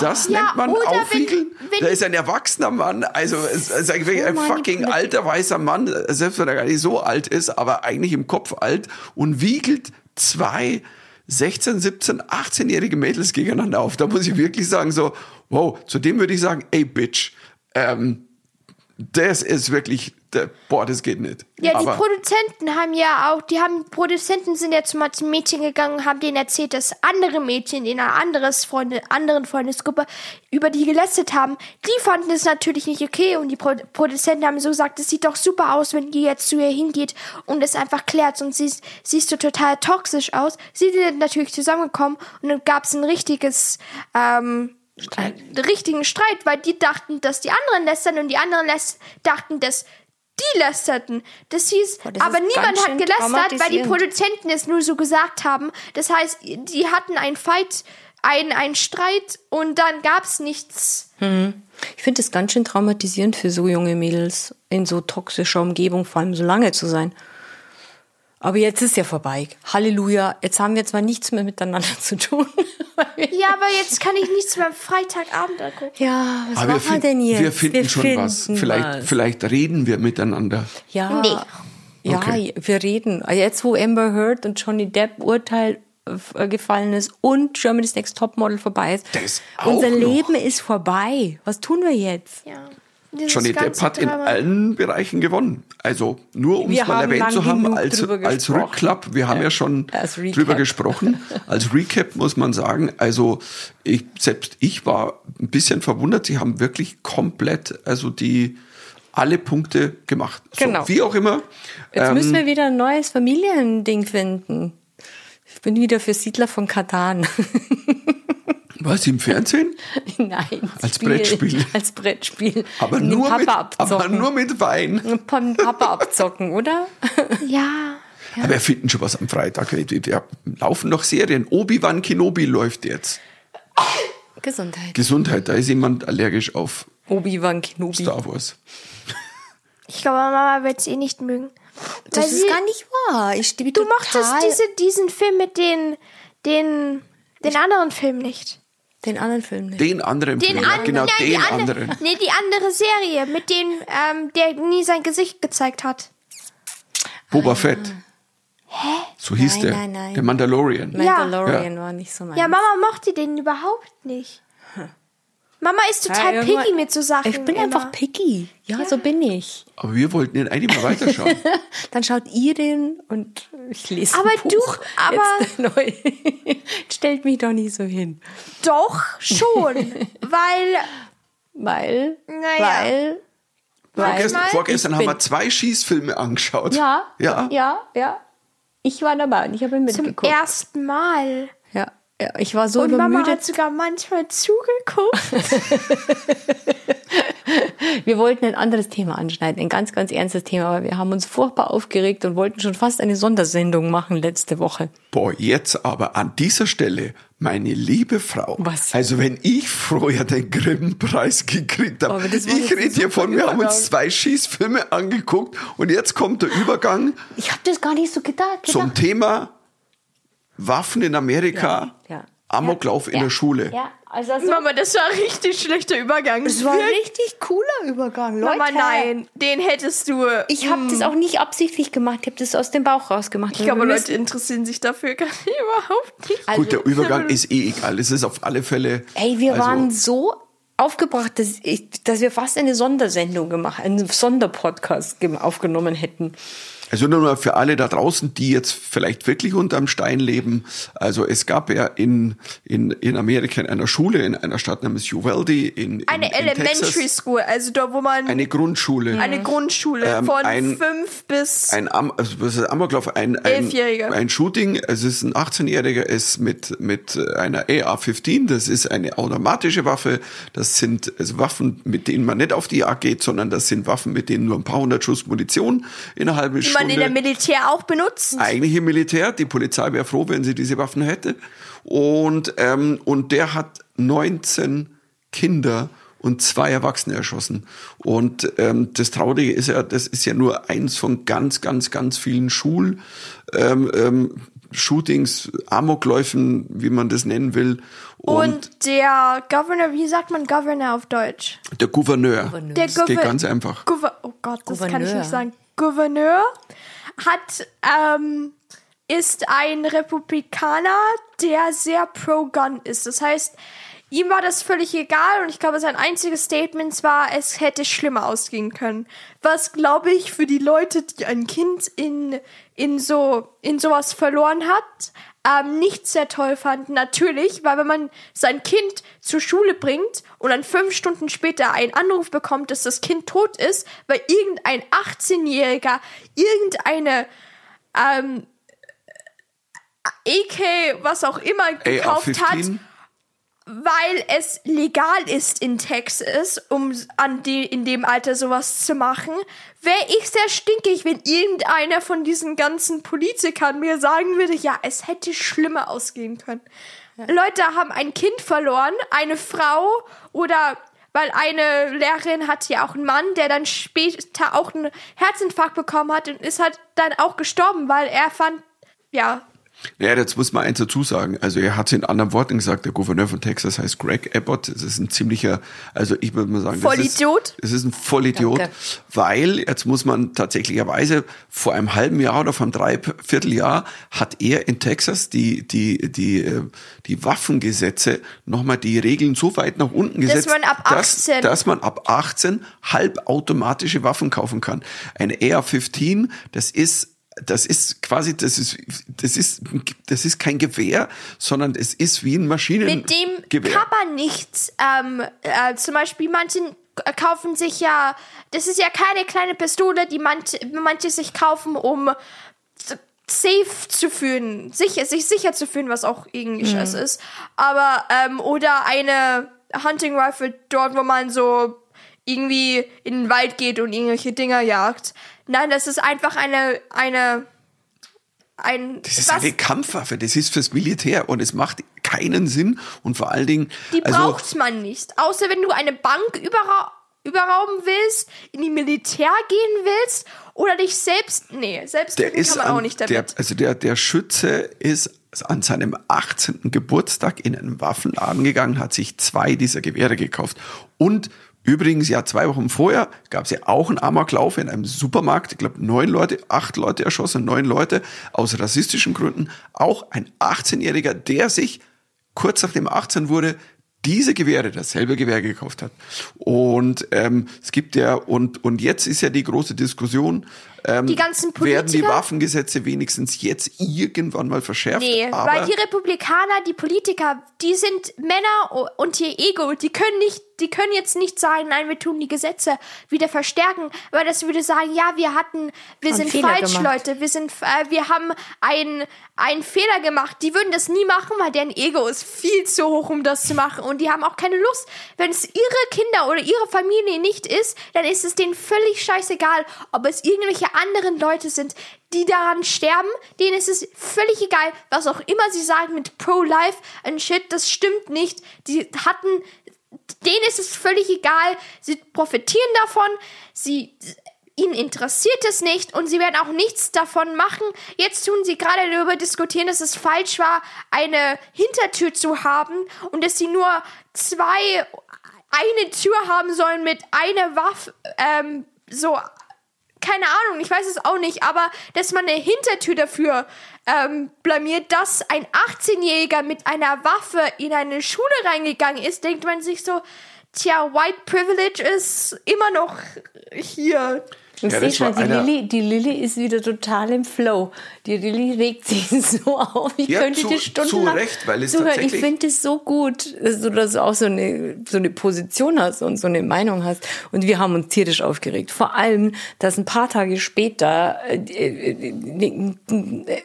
das Ja, nennt man wenn- Aufwiegeln. wenn- da ist ein erwachsener Mann, also es ist ein So fucking manipulativ. alter weißer Mann, selbst wenn er gar nicht so alt ist, aber eigentlich im Kopf alt und wiegelt zwei 16, 17, 18-jährige Mädels gegeneinander auf. Da muss ich wirklich sagen, so, wow, zu dem würde ich sagen, ey, Bitch, ähm, das ist wirklich, boah, das geht nicht. Ja, die Aber- Produzenten haben ja auch, die haben, Produzenten sind ja zu manchen Mädchen gegangen und haben denen erzählt, dass andere Mädchen in einer anderes Freunde, anderen Freundesgruppe über die gelästert haben. Die fanden es natürlich nicht okay und die Pro Produzenten haben so gesagt, es sieht doch super aus, wenn die jetzt zu ihr hingeht und es einfach klärt und sie ist- siehst du total toxisch aus. Sie sind natürlich zusammengekommen und dann gab es ein richtiges, ähm, einen richtigen Streit, weil die dachten, dass die anderen lästern und die anderen läs dachten, dass die lästerten. Das hieß, Boah, das aber niemand hat gelästert, weil die. Produzenten es nur so gesagt haben. Das heißt, die hatten einen Fight, einen, einen Streit und dann gab's nichts. Ich finde es ganz schön traumatisierend für so junge Mädels, in so toxischer Umgebung vor allem so lange zu sein. Aber jetzt ist ja vorbei. Halleluja. Jetzt haben wir zwar nichts mehr miteinander zu tun. Ja, aber jetzt kann ich nichts mehr am Freitagabend angucken. ja, was Aber wir, machen wir find- denn jetzt? wir finden schon was. finden Vielleicht, was. vielleicht reden wir miteinander. Ja. Nee. Ja, Okay. wir reden. Jetzt, wo Amber Heard und Johnny Depp Urteil äh, gefallen ist und Germany's Next Topmodel vorbei ist. Das auch Unser noch. Leben ist vorbei. Was tun wir jetzt? Ja. Dieses Johnny Depp hat in Drama. allen Bereichen gewonnen. Also nur um es mal erwähnt zu haben, als, als. Rückklapp, wir haben ja schon Als Recap. drüber gesprochen. Als Recap muss man sagen, also ich, selbst ich war ein bisschen verwundert, sie haben wirklich komplett, also die alle Punkte gemacht. So, Genau. Wie auch immer. Jetzt Ähm, müssen wir wieder ein neues Familiending finden. Ich bin wieder für Siedler von Katan. was im Fernsehen? Nein. Als Spiel. Brettspiel. Als Brettspiel. Aber nur, Papa mit, aber abzocken. nur mit Wein. Papa Papa abzocken, oder? Ja. Aber wir finden schon was am Freitag. Wir wir laufen noch Serien. Obi-Wan Kenobi läuft jetzt. Gesundheit. Gesundheit, da ist jemand allergisch auf Obi-Wan Kenobi. Star Wars. Ich glaube, Mama wird es eh nicht mögen. Das Weil ist sie- gar nicht wahr. Ich stimme Du mochtest diese, diesen Film mit den, den, den anderen Film nicht. den anderen Film nicht. Den anderen Den Film, ja, anderen, genau, nein, die den andere, anderen. Nee, die andere Serie, mit dem, ähm, der nie sein Gesicht gezeigt hat. Boba Fett. So hieß Nein, der. nein, nein. Der Mandalorian. Mandalorian war nicht so mein. Ja, Mama mochte den überhaupt nicht. Mama ist total Ja, picky mit so Sachen. Ich bin immer. einfach picky. Ja, so bin ich. Aber wir wollten ihn eigentlich mal weiterschauen. Dann schaut ihr den und ich lese Aber ein Buch. du- aber- Jetzt. Stellt mich doch nicht so hin. Doch, schon. weil, Weil, Naja. weil. Vorgestern, vorgestern haben wir zwei Schießfilme angeschaut. Ja, Ja. ja, ja. Ich war dabei und ich habe ihn zum mitgeguckt. ersten Mal. Ja, Ja, ich war so Und Mama übermüdet. hat sogar manchmal zugeguckt. Wir wollten ein anderes Thema anschneiden, ein ganz, ganz ernstes Thema, aber wir haben uns furchtbar aufgeregt und wollten schon fast eine Sondersendung machen letzte Woche. Boah, jetzt aber an dieser Stelle, meine liebe Frau. Was? Also wenn ich vorher den Grimme-Preis gekriegt habe, ich rede hier von, wir haben uns zwei Schießfilme angeguckt und jetzt kommt der Übergang Ich habe das gar nicht so gedacht. zum Thema Waffen in Amerika, Ja, ja. Amoklauf in Ja. der Schule. Ja, also das Mama, das war ein richtig schlechter Übergang. es war ein richtig cooler Übergang, Leute. Mama, nein, den hättest du. Ich habe das auch nicht absichtlich gemacht, ich habe das aus dem Bauch rausgemacht. Ich glaube, Leute interessieren sich dafür gar nicht, überhaupt nicht. Also, Gut, der Übergang ist eh egal. Es ist auf alle Fälle. Ey, wir also, waren so aufgebracht, dass, ich, dass wir fast eine Sondersendung gemacht, einen Sonderpodcast aufgenommen hätten. Also nur mal für alle da draußen, die jetzt vielleicht wirklich unterm Stein leben. Also es gab ja in, in, in Amerika in einer Schule, in einer Stadt namens Uvalde, in, in Eine in Elementary Texas, School, also da, wo man. eine Grundschule. eine Grundschule Ähm, von ein- fünf bis. ein Am also was ist Amoklauf, ein, ein, Elfjähriger. ein Shooting, also es ist ein 18-Jähriger, ist mit, mit einer AR-15, das ist eine automatische Waffe, das sind also Waffen, mit denen man nicht auf die Jagd geht, sondern das sind Waffen, mit denen nur ein paar hundert Schuss Munition in einer halben die Stunde. Man in der Militär auch benutzt. eigentlich im Militär. Die Polizei wäre froh, wenn sie diese Waffen hätte. Und, ähm, und der hat 19 Kinder und zwei Erwachsene erschossen. Und ähm, das Traurige ist ja, das ist ja nur eins von ganz, ganz, ganz vielen Schul ähm, ähm, Shootings, Amokläufen, wie man das nennen will. Und, Und der Governor, wie sagt man Governor auf Deutsch? der Gouverneur. Der Das geht Gouverneur- ganz einfach. Gouver oh Gott, das kann ich Gouverneur. nicht sagen. Gouverneur hat, ähm, ist ein Republikaner, der sehr pro-gun ist. Das heißt, ihm war das völlig egal und ich glaube, sein einziges Statement war, es hätte schlimmer ausgehen können. Was, glaube ich, für die Leute, die ein Kind in, in so, in sowas verloren hat, ähm, nicht sehr toll fanden. Natürlich, weil wenn man sein Kind zur Schule bringt und dann fünf Stunden später einen Anruf bekommt, dass das Kind tot ist, weil irgendein 18-Jähriger irgendeine ähm, AK, was auch immer, gekauft hat, AR-15. Weil es legal ist in Texas, um an de, in dem Alter sowas zu machen, wäre ich sehr stinkig, wenn irgendeiner von diesen ganzen Politikern mir sagen würde, ja, es hätte schlimmer ausgehen können. Leute haben ein Kind verloren, eine Frau oder weil eine Lehrerin hatte ja auch einen Mann, der dann später auch einen Herzinfarkt bekommen hat und ist halt dann auch gestorben, weil er fand, ja, Ja, jetzt muss man eins dazu sagen. Also er hat es in anderen Worten gesagt, der Gouverneur von Texas heißt Greg Abbott. Das ist ein ziemlicher, also ich würde mal sagen, das Vollidiot? Ist, das ist ein Vollidiot, Danke. weil jetzt muss man tatsächlicherweise vor einem halben Jahr oder vor einem Dreivierteljahr hat er in Texas die, die, die, äh, die Waffengesetze nochmal die Regeln so weit nach unten gesetzt, man ab 18 dass, dass man ab 18 halbautomatische Waffen kaufen kann. Eine AR-15, das ist das ist quasi, das ist, das ist, das ist kein Gewehr, sondern es ist wie ein Maschinengewehr. Mit dem kann man nichts. Ähm, äh, zum Beispiel manche kaufen sich ja, das ist ja keine kleine Pistole, die manche, manche sich kaufen, um safe zu fühlen, sicher, sich sicher zu fühlen, was auch irgendwie scheiße ist. Aber, ähm, oder eine Hunting Rifle dort, wo man so irgendwie in den Wald geht und irgendwelche Dinger jagt. Nein, das ist einfach eine, eine, ein, Das ist eine Kampfwaffe, das ist fürs Militär und es macht keinen Sinn und vor allen Dingen, Die also, braucht man nicht. Außer wenn du eine Bank überra überrauben willst, in die Militär gehen willst oder dich selbst. Nee, selbst der ist kann man an, auch nicht der, damit. also der, der Schütze ist an seinem 18. Geburtstag in einen Waffenladen gegangen, hat sich zwei dieser Gewehre gekauft und Übrigens, ja, zwei Wochen vorher gab es ja auch einen Amoklauf in einem Supermarkt. Ich glaube, neun Leute, acht Leute erschossen, neun Leute aus rassistischen Gründen. Auch ein 18-Jähriger, der sich kurz nachdem er 18 wurde, diese Gewehre, dasselbe Gewehr gekauft hat. Und ähm, es gibt ja, und, und jetzt ist ja die große Diskussion, ähm, Die ganzen werden die Politiker? Waffengesetze wenigstens jetzt irgendwann mal verschärft? Nee, aber weil die Republikaner, die Politiker, die sind Männer und ihr Ego, die können nicht die können jetzt nicht sagen, nein, wir tun die Gesetze wieder verstärken, weil das würde sagen, ja, wir hatten, wir sind Fehler falsch, gemacht. Leute, wir sind, äh, wir haben einen, einen Fehler gemacht. Die würden das nie machen, weil deren Ego ist viel zu hoch, um das zu machen und die haben auch keine Lust. Wenn es ihre Kinder oder ihre Familie nicht ist, dann ist es denen völlig scheißegal, ob es irgendwelche anderen Leute sind, die daran sterben, denen ist es völlig egal, was auch immer sie sagen mit Pro-Life und Shit, das stimmt nicht. Die hatten, denen ist es völlig egal, sie profitieren davon, sie, ihnen interessiert es nicht und sie werden auch nichts davon machen. Jetzt tun sie gerade darüber diskutieren, dass es falsch war, eine Hintertür zu haben und dass sie nur zwei, eine Tür haben sollen mit einer Waffe, ähm, so keine Ahnung, ich weiß es auch nicht, aber dass man eine Hintertür dafür ähm, blamiert, dass ein 18-Jähriger mit einer Waffe in eine Schule reingegangen ist, denkt man sich so, tja, White Privilege ist immer noch hier. Und Ja, war mal, die Lilly, die Lilly ist wieder total im Flow. Die Lilly regt sich so auf. Ich Ja, könnte zu- dir stundenlang zu Recht, weil es zuhören. Ich finde es so gut, dass du das auch so eine, so eine Position hast und so eine Meinung hast. Und wir haben uns tierisch aufgeregt. Vor allem, dass ein paar Tage später äh, äh, äh,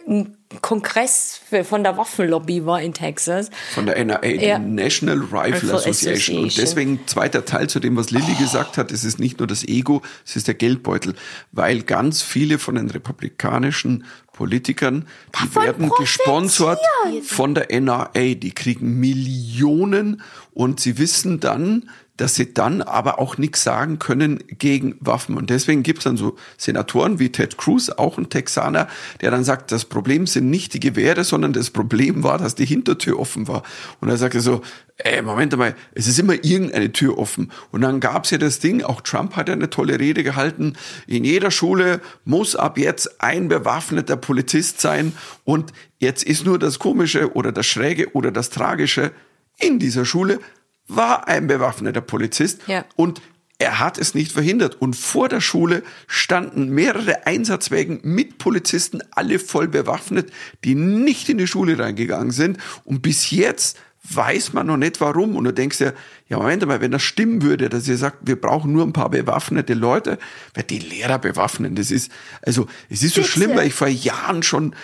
ein Kongress von der Waffenlobby war in Texas. Von der NRA, Ja. National Rifle Rifle Association. Und Association. deswegen zweiter Teil zu dem, was Lilly gesagt hat, es ist nicht nur das Ego, es ist der Geldbeutel. Weil ganz viele von den republikanischen Politikern, die Davon werden gesponsert von der NRA. Die kriegen Millionen und sie wissen dann, dass sie dann aber auch nichts sagen können gegen Waffen. Und deswegen gibt's dann so Senatoren wie Ted Cruz, auch ein Texaner, der dann sagt, das Problem sind nicht die Gewehre, sondern das Problem war, dass die Hintertür offen war. Und er sagte so, ey, Moment mal, es ist immer irgendeine Tür offen. Und dann gab's ja das Ding, auch Trump hat ja eine tolle Rede gehalten, in jeder Schule muss ab jetzt ein bewaffneter Polizist sein. Und jetzt ist nur das Komische oder das Schräge oder das Tragische, in dieser Schule war ein bewaffneter Polizist Ja. und er hat es nicht verhindert. Und vor der Schule standen mehrere Einsatzwägen mit Polizisten, alle voll bewaffnet, die nicht in die Schule reingegangen sind. Und bis jetzt weiß man noch nicht warum. Und du denkst dir, ja, Moment mal, wenn das stimmen würde, dass ihr sagt, wir brauchen nur ein paar bewaffnete Leute, wer die Lehrer bewaffnen, das ist, also, es ist so Bitte. schlimm, weil ich vor Jahren schon,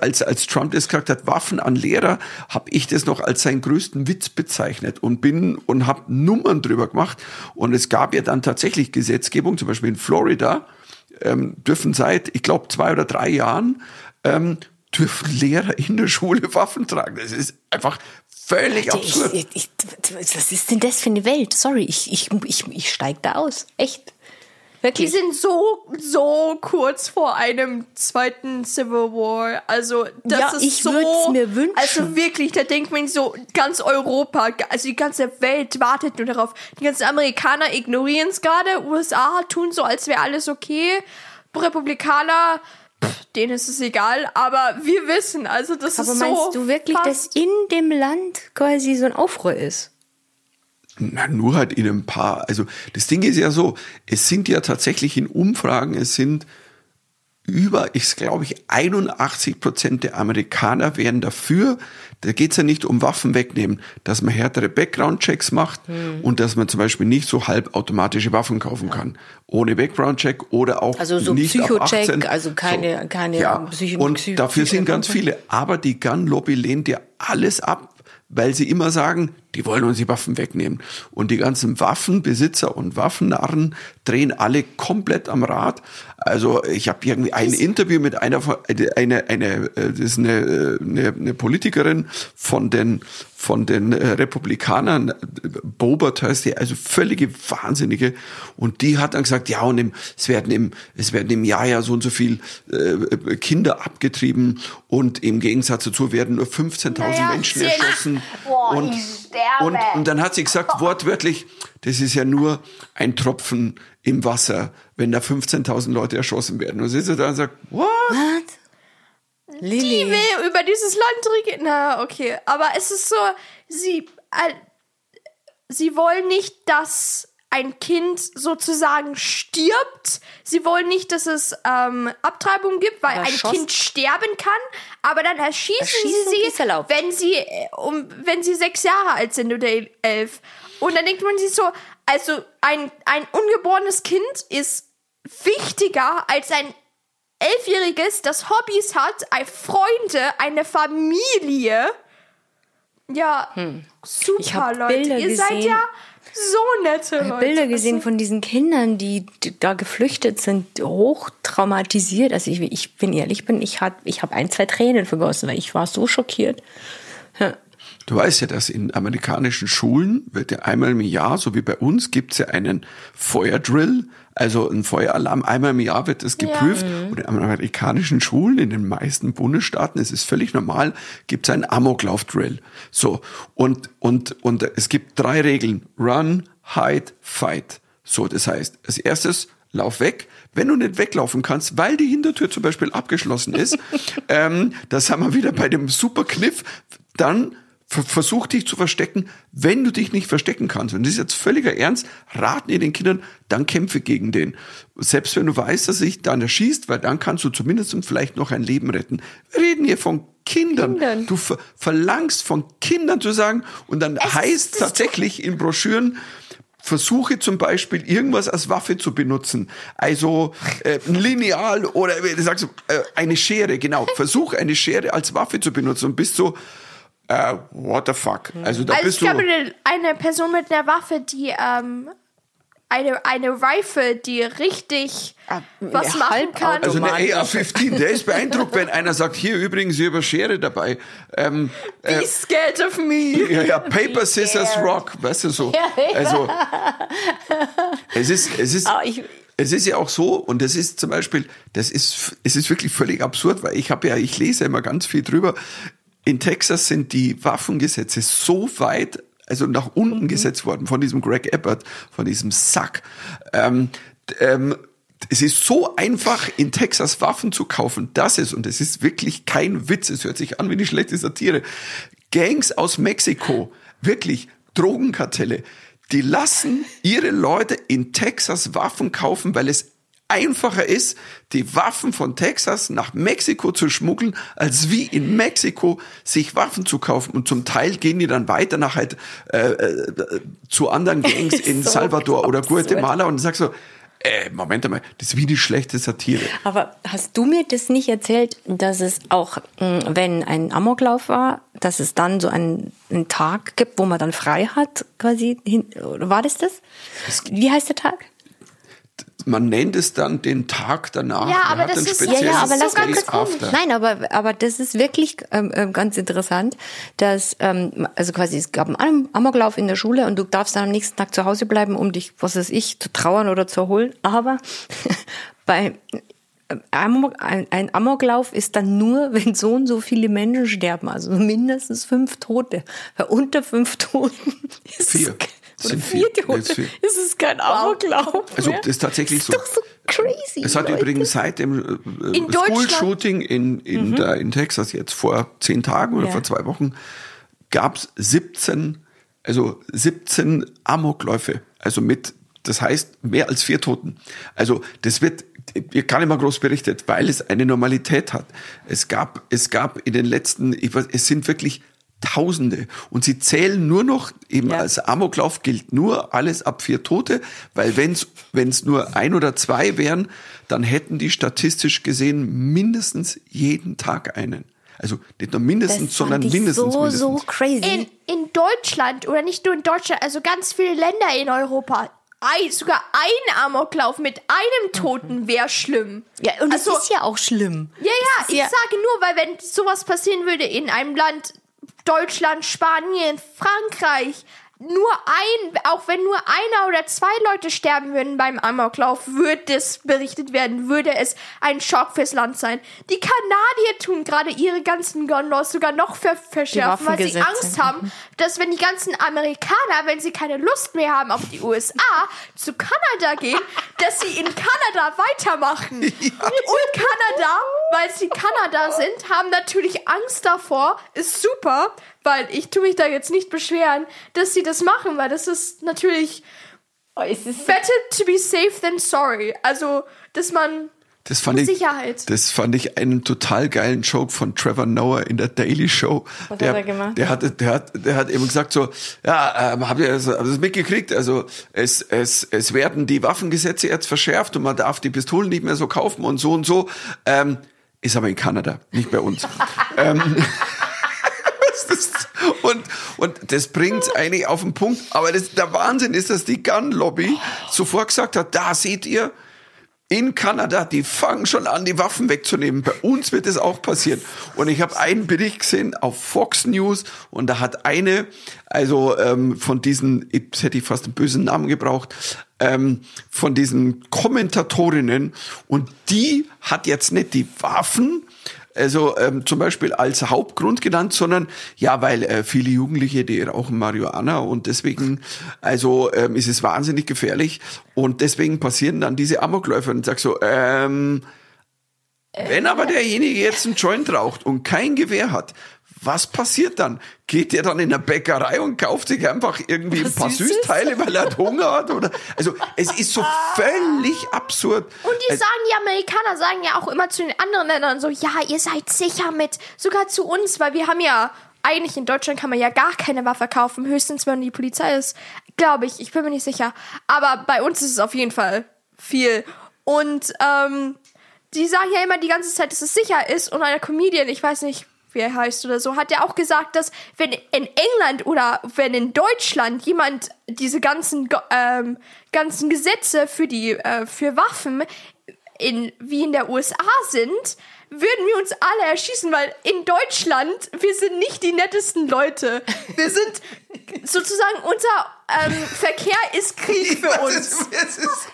als, als Trump das gesagt hat, Waffen an Lehrer, habe ich das noch als seinen größten Witz bezeichnet und bin und habe Nummern drüber gemacht. Und es gab ja dann tatsächlich Gesetzgebung, zum Beispiel in Florida, ähm, dürfen seit, ich glaube, zwei oder drei Jahren, ähm, dürfen Lehrer in der Schule Waffen tragen. Das ist einfach völlig absurd. Ich, ich, was ist denn das für eine Welt? Sorry, ich, ich, ich, ich steig da aus. Echt. Die Wirklich. sind so, so kurz vor einem zweiten Civil War. Also, das Ja, ist ich so. mir wünschen. Also wirklich, da denkt man so, ganz Europa, also die ganze Welt wartet nur darauf. Die ganzen Amerikaner ignorieren es gerade. USA tun so, als wäre alles okay. Republikaner, pff, denen ist es egal. Aber wir wissen, also das Aber ist so. meinst du wirklich, dass in dem Land quasi so ein Aufruhr ist? Na, nur halt in ein paar. Also das Ding ist ja so, es sind ja tatsächlich in Umfragen, es sind über, ich glaube ich, 81 Prozent der Amerikaner wären dafür. Da geht's ja nicht um Waffen wegnehmen, dass man härtere Background-Checks macht Hm. und dass man zum Beispiel nicht so halbautomatische Waffen kaufen kann. Ohne Background-Check oder auch Also so nicht Psycho-Check, 18. also keine- keine ja. Psycho- Und Psycho- dafür sind Psycho- ganz viele. Aber die Gun-Lobby lehnt ja alles ab, weil sie immer sagen, die wollen uns die Waffen wegnehmen. Und die ganzen Waffenbesitzer und Waffennarren drehen alle komplett am Rad. Also ich habe irgendwie ein Interview mit einer, von- eine, eine, äh, das ist eine, äh, eine, eine Politikerin von den von den äh, Republikanern, äh, Bobert heißt die, also völlige Wahnsinnige. Und die hat dann gesagt, ja, und im, es werden im, es werden im Jahr ja so und so viel äh, Kinder abgetrieben und im Gegensatz dazu werden nur 15.000 Naja, Menschen erschossen. Boah, und, sterbe. und, und dann hat sie gesagt, wortwörtlich, das ist ja nur ein Tropfen im Wasser, wenn da 15.000 Leute erschossen werden. Und sie sitzt da und sagt, what? Die Lilly. will über dieses Land regieren. Na, okay. Aber es ist so, sie, äh, sie wollen nicht, dass ein Kind sozusagen stirbt. Sie wollen nicht, dass es ähm, Abtreibung gibt, weil Aber ein schoss- Kind sterben kann. Aber dann erschießen, Erschießen sie sie, wenn sie, äh, um, wenn sie sechs Jahre alt sind oder elf. Und dann denkt man sich so, also ein, ein ungeborenes Kind ist wichtiger als ein Elfjähriges, das Hobbys hat, ein Freunde, eine Familie. Ja, super, Ich hab Leute. Bilder Ihr seid gesehen. ja so nette Ich Leute. habe Bilder gesehen Also, von diesen Kindern, die, da geflüchtet sind, hoch traumatisiert. Also ich, ich bin ehrlich, bin ich hat, ich habe ein, zwei Tränen vergossen, weil ich war so schockiert. Ja. Du weißt ja, dass in amerikanischen Schulen wird ja einmal im Jahr, so wie bei uns, gibt's ja einen Feuerdrill, also ein Feueralarm. Einmal im Jahr wird das geprüft. Und in amerikanischen Schulen, in den meisten Bundesstaaten, es ist völlig normal, gibt's einen Amoklauf-Drill. So. Und, und, und es gibt drei Regeln. Run, hide, fight. So, das heißt, als erstes, lauf weg. Wenn du nicht weglaufen kannst, weil die Hintertür zum Beispiel abgeschlossen ist, ähm, das haben wir wieder bei dem super Kniff, dann versuch dich zu verstecken, wenn du dich nicht verstecken kannst. Und das ist jetzt völliger Ernst, raten ihr den Kindern, dann kämpfe gegen den. Selbst wenn du weißt, dass sich dann erschießt, weil dann kannst du zumindest vielleicht noch ein Leben retten. Wir reden hier von Kindern. Kindern. Du ver verlangst von Kindern zu sagen, und dann heißt ist- tatsächlich in Broschüren, versuche zum Beispiel irgendwas als Waffe zu benutzen. Also äh, ein Lineal oder sagst du, äh, eine Schere, genau. Versuch eine Schere als Waffe zu benutzen und bist so, äh, what the fuck. Also da Also ich bist du. glaube, eine, eine Person mit einer Waffe, die ähm, eine, eine Rifle, die richtig Ah, was eine machen kann. Also eine Automat. AR-15, der ist beeindruckt, wenn einer sagt, hier übrigens, ich Schere dabei. Ähm, Be scared of me. ja, ja, Paper, Scissors, Rock, weißt du so. Also, es ist, es ist, Aber ich, Es ist ja auch so, und das ist zum Beispiel, das ist, es ist wirklich völlig absurd, weil ich habe ja, ich lese immer ganz viel drüber. In Texas sind die Waffengesetze so weit, also nach unten gesetzt worden von diesem Greg Abbott, von diesem Sack. Ähm, ähm, es ist so einfach, in Texas Waffen zu kaufen, dass es, und es ist wirklich kein Witz, es hört sich an wie eine schlechte Satire, Gangs aus Mexiko, wirklich Drogenkartelle, die lassen ihre Leute in Texas Waffen kaufen, weil es einfacher ist, die Waffen von Texas nach Mexiko zu schmuggeln, als wie in Mexiko sich Waffen zu kaufen. Und zum Teil gehen die dann weiter nach halt äh, äh, zu anderen Gangs in So Salvador oder. Guatemala und sagst so, äh, Moment einmal, das ist wie die schlechte Satire. aber hast du mir das nicht erzählt, dass es auch, mh, wenn ein Amoklauf war, dass es dann so einen, einen Tag gibt, wo man dann frei hat, quasi? Hin, war das das? Wie heißt der Tag? Man nennt es dann den Tag danach. Ja, aber das ist- ja, Ja, aber Day mal ganz komisch. Nein, aber, aber das ist wirklich ähm, ähm, ganz interessant, dass, ähm, also quasi, es gab einen Am- Amoklauf in der Schule und du darfst dann am nächsten Tag zu Hause bleiben, um dich, was weiß ich, zu trauern oder zu erholen. Aber bei ähm, Amok, ein, ein Amoklauf ist dann nur, wenn so und so viele Menschen sterben, also mindestens fünf Tote. Unter fünf Toten ist Vier. Oder sind vier vier. Tote, Es ist vier. ist es kein Amoklauf Also das ist tatsächlich so. Doch so crazy. Es hat Leute. übrigens seit dem äh, In Deutschland- School-Shooting in, in, der, in Texas jetzt vor zehn Tagen oder Ja. vor zwei Wochen gab es 17, also 17 Amokläufe. Also mit, das heißt mehr als vier Toten. Also das wird wird gar nicht mal groß berichtet, weil es eine Normalität hat. Es gab, es gab in den letzten, ich weiß, es sind wirklich Tausende. Und sie zählen nur noch, eben Ja. als Amoklauf gilt nur alles ab vier Tote, weil wenn es nur ein oder zwei wären, dann hätten die statistisch gesehen mindestens jeden Tag einen. Also nicht nur mindestens, das sondern fand ich mindestens. so, mindestens. so crazy. In, in Deutschland oder nicht nur in Deutschland, also ganz viele Länder in Europa, ein, sogar ein Amoklauf mit einem Toten wäre schlimm. ja, und also, das ist ja auch schlimm. Ja, ja, ich ja- sage nur, weil wenn sowas passieren würde in einem Land, Deutschland, Spanien, Frankreich, nur ein, auch wenn nur einer oder zwei Leute sterben würden beim Amoklauf, würde es berichtet werden, würde es ein Schock fürs Land sein. Die Kanadier tun gerade ihre ganzen Gun Laws sogar noch ver verschärfen, weil sie. Angst haben, dass wenn die ganzen Amerikaner, wenn sie keine Lust mehr haben auf die USA, zu Kanada gehen, dass sie in Kanada weitermachen. Und Kanada, weil sie Kanada sind, haben natürlich Angst davor. Ist super, weil ich tue mich da jetzt nicht beschweren, dass sie das machen, weil das ist natürlich Oh, es ist better to be safe than sorry. Also, dass man Das fand, ich, Sicherheit. das fand ich einen total geilen Joke von Trevor Noah in der Daily Show. Was hat der, er gemacht? Der hat, der hat, der hat eben gesagt so, ja, ähm, habt ihr das, das mitgekriegt? Also es, es, es werden die Waffengesetze jetzt verschärft und man darf die Pistolen nicht mehr so kaufen und so und so. Ähm, ist aber in Kanada, nicht bei uns. ähm, das und, und das bringt's eigentlich auf den Punkt. Aber das, der Wahnsinn ist, dass die Gun Lobby sofort gesagt hat, da seht ihr, in Kanada, die fangen schon an, die Waffen wegzunehmen. Bei uns wird es auch passieren. Und ich habe einen Bericht gesehen auf Fox News und da hat eine, also ähm, von diesen, jetzt hätte ich fast einen bösen Namen gebraucht, ähm, von diesen Kommentatorinnen und die hat jetzt nicht die Waffen, also ähm, zum Beispiel als Hauptgrund genannt, sondern ja, weil äh, viele Jugendliche, die rauchen Marihuana und deswegen, also ähm, ist es wahnsinnig gefährlich und deswegen passieren dann diese Amokläufe und sag so, ähm, wenn aber derjenige jetzt einen Joint raucht und kein Gewehr hat, was passiert dann? Geht der dann in eine Bäckerei und kauft sich einfach irgendwie ein paar Süßes? Süßteile, weil er Hunger hat? Oder? Also es ist so völlig absurd. Und die Also, sagen, die Amerikaner sagen ja auch immer zu den anderen Ländern so, ja, ihr seid sicher mit, sogar zu uns, weil wir haben ja, eigentlich in Deutschland kann man ja gar keine Waffe kaufen, höchstens wenn die Polizei ist, glaube ich, ich bin mir nicht sicher. Aber bei uns ist es auf jeden Fall viel. Und ähm, die sagen ja immer die ganze Zeit, dass es sicher ist. Und einer Comedian, ich weiß nicht, er heißt oder so, hat ja auch gesagt, dass wenn in England oder wenn in Deutschland jemand diese ganzen ähm, ganzen Gesetze für die äh, für Waffen in wie in der USA sind, würden wir uns alle erschießen, weil in Deutschland wir sind nicht die nettesten Leute. Wir sind sozusagen unser ähm, Verkehr ist Krieg für uns. ist, es ist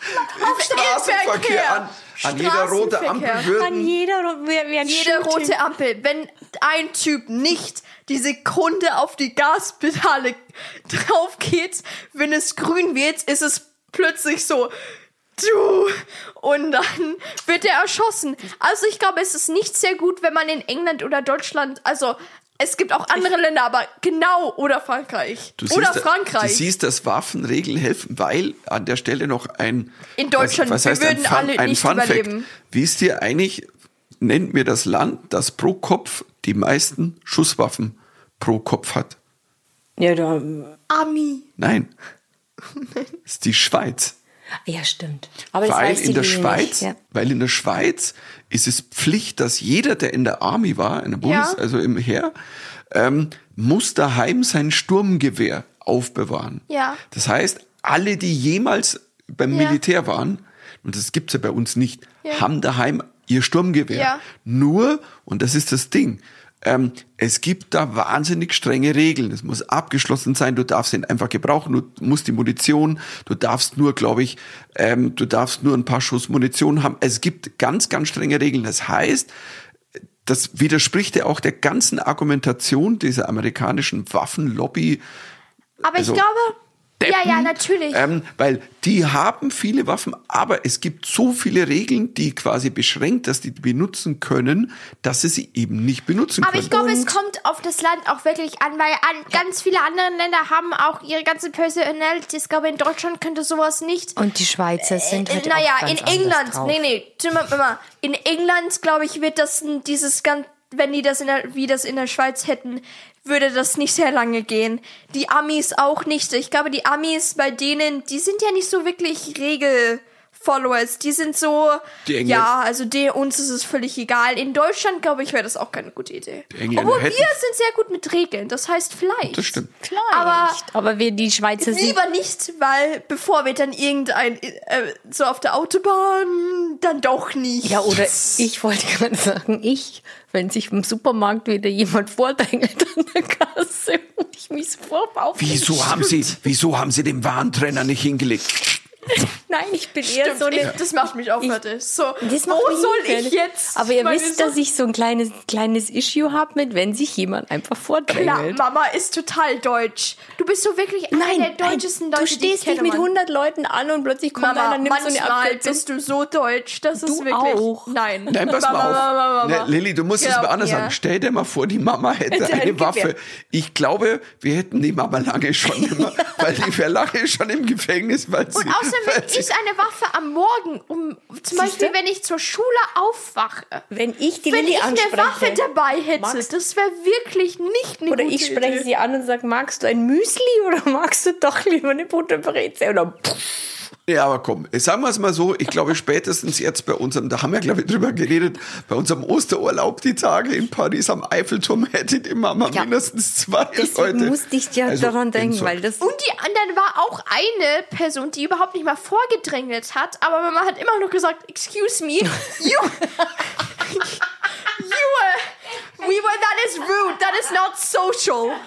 Straßenverkehr. An, an jeder rote Ampel würden An jeder, wir, wir jede rote Ampel, wenn ein Typ nicht die Sekunde auf die Gaspedale drauf geht, wenn es grün wird, ist es plötzlich so, du, und dann wird er erschossen. Also ich glaube, es ist nicht sehr gut, wenn man in England oder Deutschland, also es gibt auch andere Länder, aber genau, oder Frankreich. Du oder siehst, Frankreich. Du siehst, dass Waffenregeln helfen, weil an der Stelle noch ein. In Deutschland, was, was wir heißt ein würden Fun, alle ein nicht Fun Fact. überleben. Wisst ihr eigentlich, nennt mir das Land, das pro Kopf die meisten Schusswaffen pro Kopf hat? Ja, da, Ami. Nein. Das ist die Schweiz. Ja, stimmt. Aber das weil in der Lili Schweiz, Nicht. Ja. weil in der Schweiz ist es Pflicht, dass jeder, der in der Army war, in der Bundes, Ja. also im Heer, ähm, muss daheim sein Sturmgewehr aufbewahren. Ja. Das heißt, alle, die jemals beim Ja. Militär waren, und das gibt's ja bei uns nicht, Ja. haben daheim ihr Sturmgewehr. Ja. Nur, und das ist das Ding, ähm, es gibt da wahnsinnig strenge Regeln. Es muss abgeschlossen sein, du darfst ihn einfach gebrauchen, du musst die Munition, du darfst nur, glaube ich, ähm, du darfst nur ein paar Schuss Munition haben. Es gibt ganz, ganz strenge Regeln. Das heißt, das widerspricht ja auch der ganzen Argumentation dieser amerikanischen Waffenlobby. Aber Also, ich glaube, ja, ja, Deppen, natürlich. Ähm, weil die haben viele Waffen, aber es gibt so viele Regeln, die quasi beschränkt, dass die benutzen können, dass sie sie eben nicht benutzen Aber können. ich glaube, es kommt auf das Land auch wirklich an, weil an ganz viele andere Länder haben auch ihre ganze Personalities. Ich glaube, in Deutschland könnte sowas nicht. Und die Schweizer sind halt Äh, naja, auch ganz in England, drauf. nee, nee, immer. In England, glaube ich, wird das dieses ganz, wenn die das in der, wie das in der Schweiz hätten, würde das nicht sehr lange gehen. Die Amis auch nicht. Ich glaube, die Amis bei denen, die sind ja nicht so wirklich Regel-Followers. Die sind so, Die Engländer- ja, also die, uns ist es völlig egal. In Deutschland, glaube ich, wäre das auch keine gute Idee. Obwohl wir sind sehr gut mit Regeln. Das heißt vielleicht. Das stimmt. Aber Aber wir, die Schweizer sind Lieber nicht, weil bevor wir dann irgendein, äh, so auf der Autobahn, dann doch nicht. Ja, oder ich wollte gerade sagen, ich, wenn sich im Supermarkt wieder jemand vordrängelt an der Kasse und ich mich sofort aufrege. Wieso haben Sie, wieso haben Sie den Warntrenner nicht hingelegt? Nein, ich bin eher Stimmt, so eine... ich, das macht mich auch fertig. So, Das macht wo mich soll nicht ich jetzt? Aber ihr wisst, so- dass ich so ein kleines, kleines Issue habe mit, wenn sich jemand einfach Klar, vordrängelt. Mama ist total deutsch. Du bist so wirklich einer der deutschesten nein, Leute, du die ich stehst kenne, nicht mit Mann. 100 Leuten an und plötzlich kommt Mama, einer, nimmt so eine Abkürzung. bist du so deutsch, das ist Du wirklich... auch. Nein. Nein, pass Mama, mal Mama, Mama, auf. Mama. Ne, Lilly, du musst es mal anders ja. sagen. Stell dir mal vor, die Mama hätte Hätte ein eine Gewehr. Waffe. Ich glaube, wir hätten die Mama lange schon immer, weil die wäre lange schon im Gefängnis, weil sie, Und außerdem, weil ist eine Waffe am Morgen, um zum Beispiel, wenn ich zur Schule aufwache. Wenn ich die Wenn Lilly ich eine anspreche, Waffe dabei hätte, magst- das wäre wirklich nicht eine oder ich spreche Idee. sie an und sage, magst du ein Müsli oder magst du doch lieber eine Butterbreze? Oder pff, Ja, aber komm, sagen wir es mal so, ich glaube spätestens jetzt bei unserem, da haben wir glaube ich drüber geredet, bei unserem Osterurlaub die Tage in Paris am Eiffelturm hätte die Mama Ja. mindestens zwei deswegen Leute. musste ich ja Also, daran denken, weil das Und die anderen war auch eine Person, die überhaupt nicht mal vorgedrängelt hat, aber Mama hat immer noch gesagt, excuse me, you, we were, that is rude, that is not social.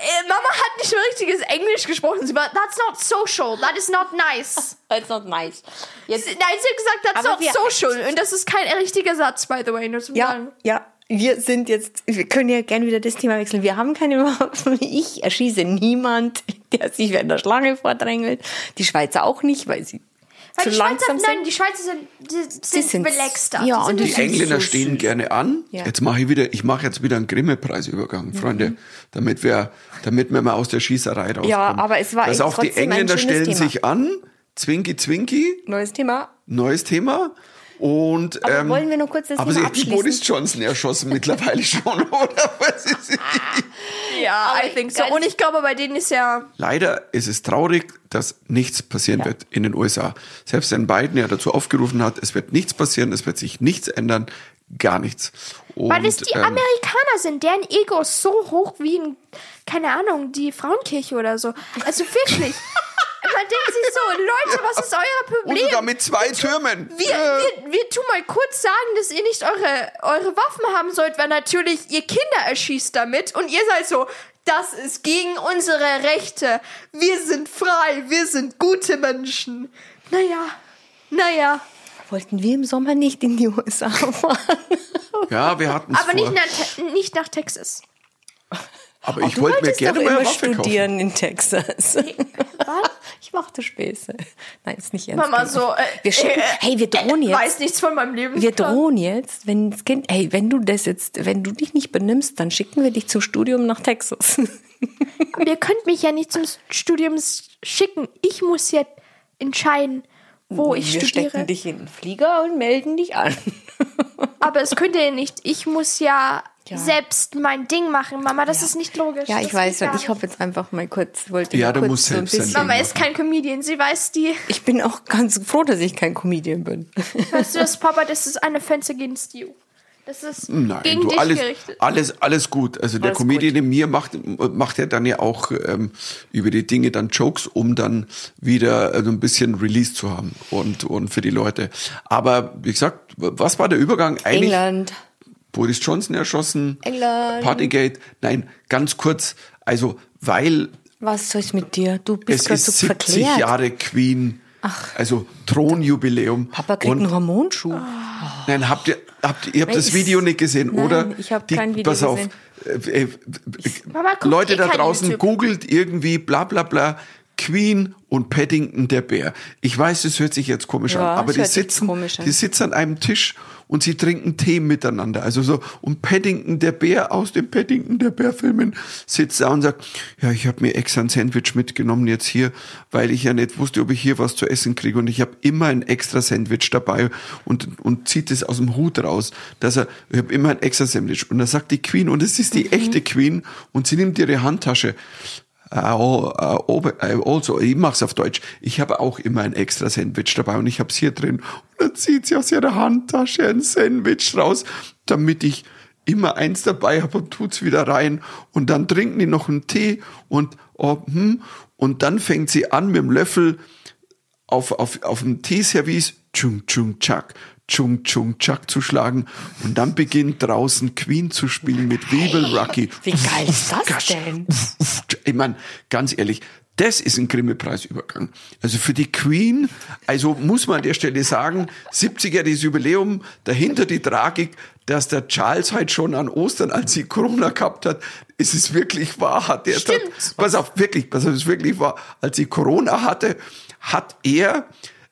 Äh, Mama hat nicht so richtiges Englisch gesprochen, sie war, that's not social, that is not nice. That's not nice. Jetzt, Nein, sie hat gesagt, that's not social. Und das ist kein richtiger Satz, by the way, nur zum ja, Sagen. ja, wir sind jetzt, wir können ja gerne wieder das Thema wechseln. Wir haben keine Waffen. Ich erschieße niemand, der sich in der Schlange vordrängelt. Die Schweizer auch nicht, weil sie Weil zu die Schweizer, langsam nein, sind. die Schweizer sind, die sind, sind- relaxter. ja, die und die Die Engländer stehen süß. gerne an. Ja. Jetzt mache ich wieder, ich mache jetzt wieder einen Grimme-Preisübergang, Freunde, damit wir, damit wir mal aus der Schießerei rauskommen. Ja, aber es war echt auf, die Engländer stellen Thema. sich an, Zwinki Zwinki, Neues Thema. neues Thema. Und, Aber ähm, wollen wir noch kurz das aber Thema sie abschließen? Boris Johnson erschossen mittlerweile schon, oder? Was ist- Ja, Aber I think so. Und ich glaube, bei denen ist ja Leider ist es traurig, dass nichts passieren wird in den USA. Selbst wenn Biden ja dazu aufgerufen hat, es wird nichts passieren, es wird sich nichts ändern, gar nichts. Und, Weil es die ähm, Amerikaner sind, deren Ego ist so hoch wie in, keine Ahnung, die Frauenkirche oder so. Also wirklich. Man denkt sich so, Leute, was ist euer Und Problem? sogar mit zwei Türmen. wir, wir, wir tun mal kurz sagen, dass ihr nicht eure, eure Waffen haben sollt, weil natürlich ihr Kinder erschießt damit und ihr seid so, das ist gegen unsere Rechte. Wir sind frei, wir sind gute Menschen. Naja, naja. Wollten wir im Sommer nicht in die USA fahren? Ja, wir hatten es Aber vor. nicht nach, nicht nach Texas. Aber Ach, ich wollte mir gerne mal eine immer Waffe kaufen. studieren in Texas. Ich machte Späße. Nein, ist nicht ernst. Mama so, äh, wir schicken, äh, hey, wir drohen Ich jetzt. weiß nichts von meinem Leben. Wir drohen jetzt, wenn das Kind, hey, wenn du das jetzt, wenn du dich nicht benimmst, dann schicken wir dich zum Studium nach Texas. Aber ihr könnt mich ja nicht zum Studium schicken. Ich muss ja entscheiden, wo ich wir studiere. stecken dich in den Flieger und melden dich an. Aber es könnt ihr nicht. Ich muss ja, Ja. selbst mein Ding machen, Mama. Das ist nicht logisch. Ja, ich Das weiß, ich habe jetzt einfach mal kurz, wollte Ja, du kurz musst so ein selbst sein bisschen. Mama ist kein Comedian. Sie weiß die. Ich bin auch ganz froh, dass ich kein Comedian bin. Weißt du das, Papa? Das ist eine Offense against you. Das ist Nein, gegen du, dich alles, gerichtet. alles, alles gut. Also der Alles Comedian in mir macht, macht ja dann ja auch ähm, über die Dinge dann Jokes, um dann wieder äh, so ein bisschen Release zu haben und, und für die Leute. Aber wie gesagt, was war der Übergang? Eigentlich England. Boris Johnson erschossen, England. Partygate. Nein, ganz kurz. Also, weil Was soll's mit dir? Du bist es gerade ist so 70 verklärt. Jahre Queen. Also Thronjubiläum. Papa kriegt Und einen Hormonschub. Nein, habt ihr, habt ihr, ihr habt Nein, das ich- Video nicht gesehen, Nein, oder? ich hab Die- kein Video Pass auf. gesehen. Äh, äh, Mama Leute eh da draußen, YouTube. googelt irgendwie bla bla bla. Queen und Paddington der Bär. Ich weiß, das hört sich jetzt komisch Ja, an, aber die sitzen, die sitzen an einem Tisch und sie trinken Tee miteinander. Also so, und Paddington der Bär aus dem Paddington der Bär Filmen sitzt da und sagt, ja, ich habe mir extra ein Sandwich mitgenommen jetzt hier, weil ich ja nicht wusste, ob ich hier was zu essen kriege. Und ich habe immer ein extra Sandwich dabei und, und zieht es aus dem Hut raus, dass er, ich habe immer ein extra Sandwich. Und da sagt die Queen und es ist die echte Queen und sie nimmt ihre Handtasche Uh, also, ich mach's auf Deutsch. Ich habe auch immer ein extra Sandwich dabei und ich hab's hier drin. Und dann zieht sie aus ihrer Handtasche ein Sandwich raus, damit ich immer eins dabei habe und tut's wieder rein. Und dann trinken die noch einen Tee und, oh, hm, und dann fängt sie an mit dem Löffel auf, auf, auf dem Teeservice Chung Chung Chak, Chung Chung Chak zu schlagen und dann beginnt draußen Queen zu spielen mit Weevil Rocky. Wie geil ist das denn? Ich meine, ganz ehrlich, das ist ein Grimme-Preisübergang. Also für die Queen, also muss man an der Stelle sagen, 70-jähriges Jubiläum, dahinter die Tragik, dass der Charles halt schon an Ostern, als sie Corona gehabt hat, ist es wirklich wahr, hat der, Stimmt. pass auf, wirklich, pass auf, es ist wirklich wahr, als sie Corona hatte, hat er,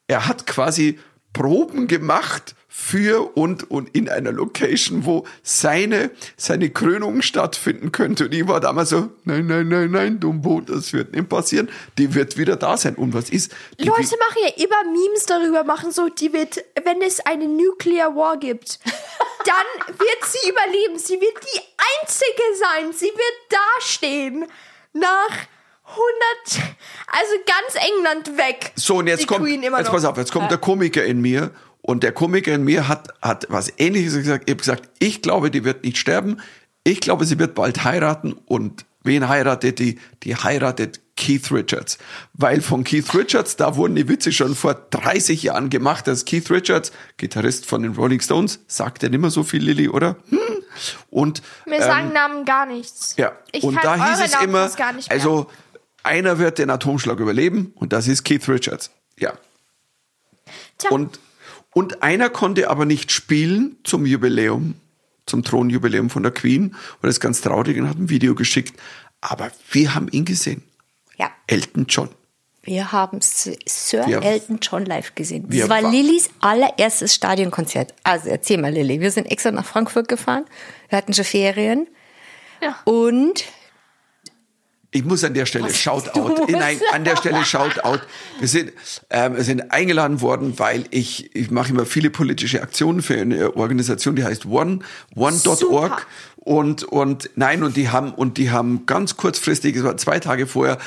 er hat quasi Proben gemacht für und, und in einer Location, wo seine, seine Krönung stattfinden könnte. Und ich war damals so, nein, nein, nein, nein, Dumbo, das wird nicht passieren. Die wird wieder da sein. Und was ist? Die Leute machen ja immer Memes darüber, machen so, die wird, wenn es eine Nuclear War gibt, dann wird sie überleben. Sie wird die einzige sein. Sie wird dastehen. Nach 100, also ganz England weg. So, und jetzt die kommt, Queen immer jetzt noch. pass auf, jetzt kommt der Komiker in mir. Und der Komiker in mir hat, hat was ähnliches gesagt. Ich habe gesagt, ich glaube, die wird nicht sterben. Ich glaube, sie wird bald heiraten. Und wen heiratet die? Die heiratet Keith Richards. Weil von Keith Richards, da wurden die Witze schon vor 30 Jahren gemacht. Das ist Keith Richards, Gitarrist von den Rolling Stones, sagt ja nicht mehr so viel, Lilly, oder? Hm. Und Mir sagen Namen gar nichts. ja, Ich und da hieß es Namen immer, also einer wird den Atomschlag überleben und das ist Keith Richards. Ja. Tja, Und, und einer konnte aber nicht spielen zum Jubiläum, zum Thronjubiläum von der Queen. Und das ist ganz traurig und hat ein Video geschickt. Aber wir haben ihn gesehen. Ja. Elton John. Wir haben Sir Wir- Elton John live gesehen. Das war wa- Lillys allererstes Stadionkonzert. Also erzähl mal, Lilly. Wir sind extra nach Frankfurt gefahren. Wir hatten schon Ferien. Ja. Und Ich muss an der Stelle Shoutout. Nein, an der Stelle Shoutout. Wir sind, ähm, wir sind eingeladen worden, weil ich, ich mache immer viele politische Aktionen für eine Organisation, die heißt One, One.org. Und, und nein, und die haben, und die haben ganz kurzfristig, es war zwei Tage vorher,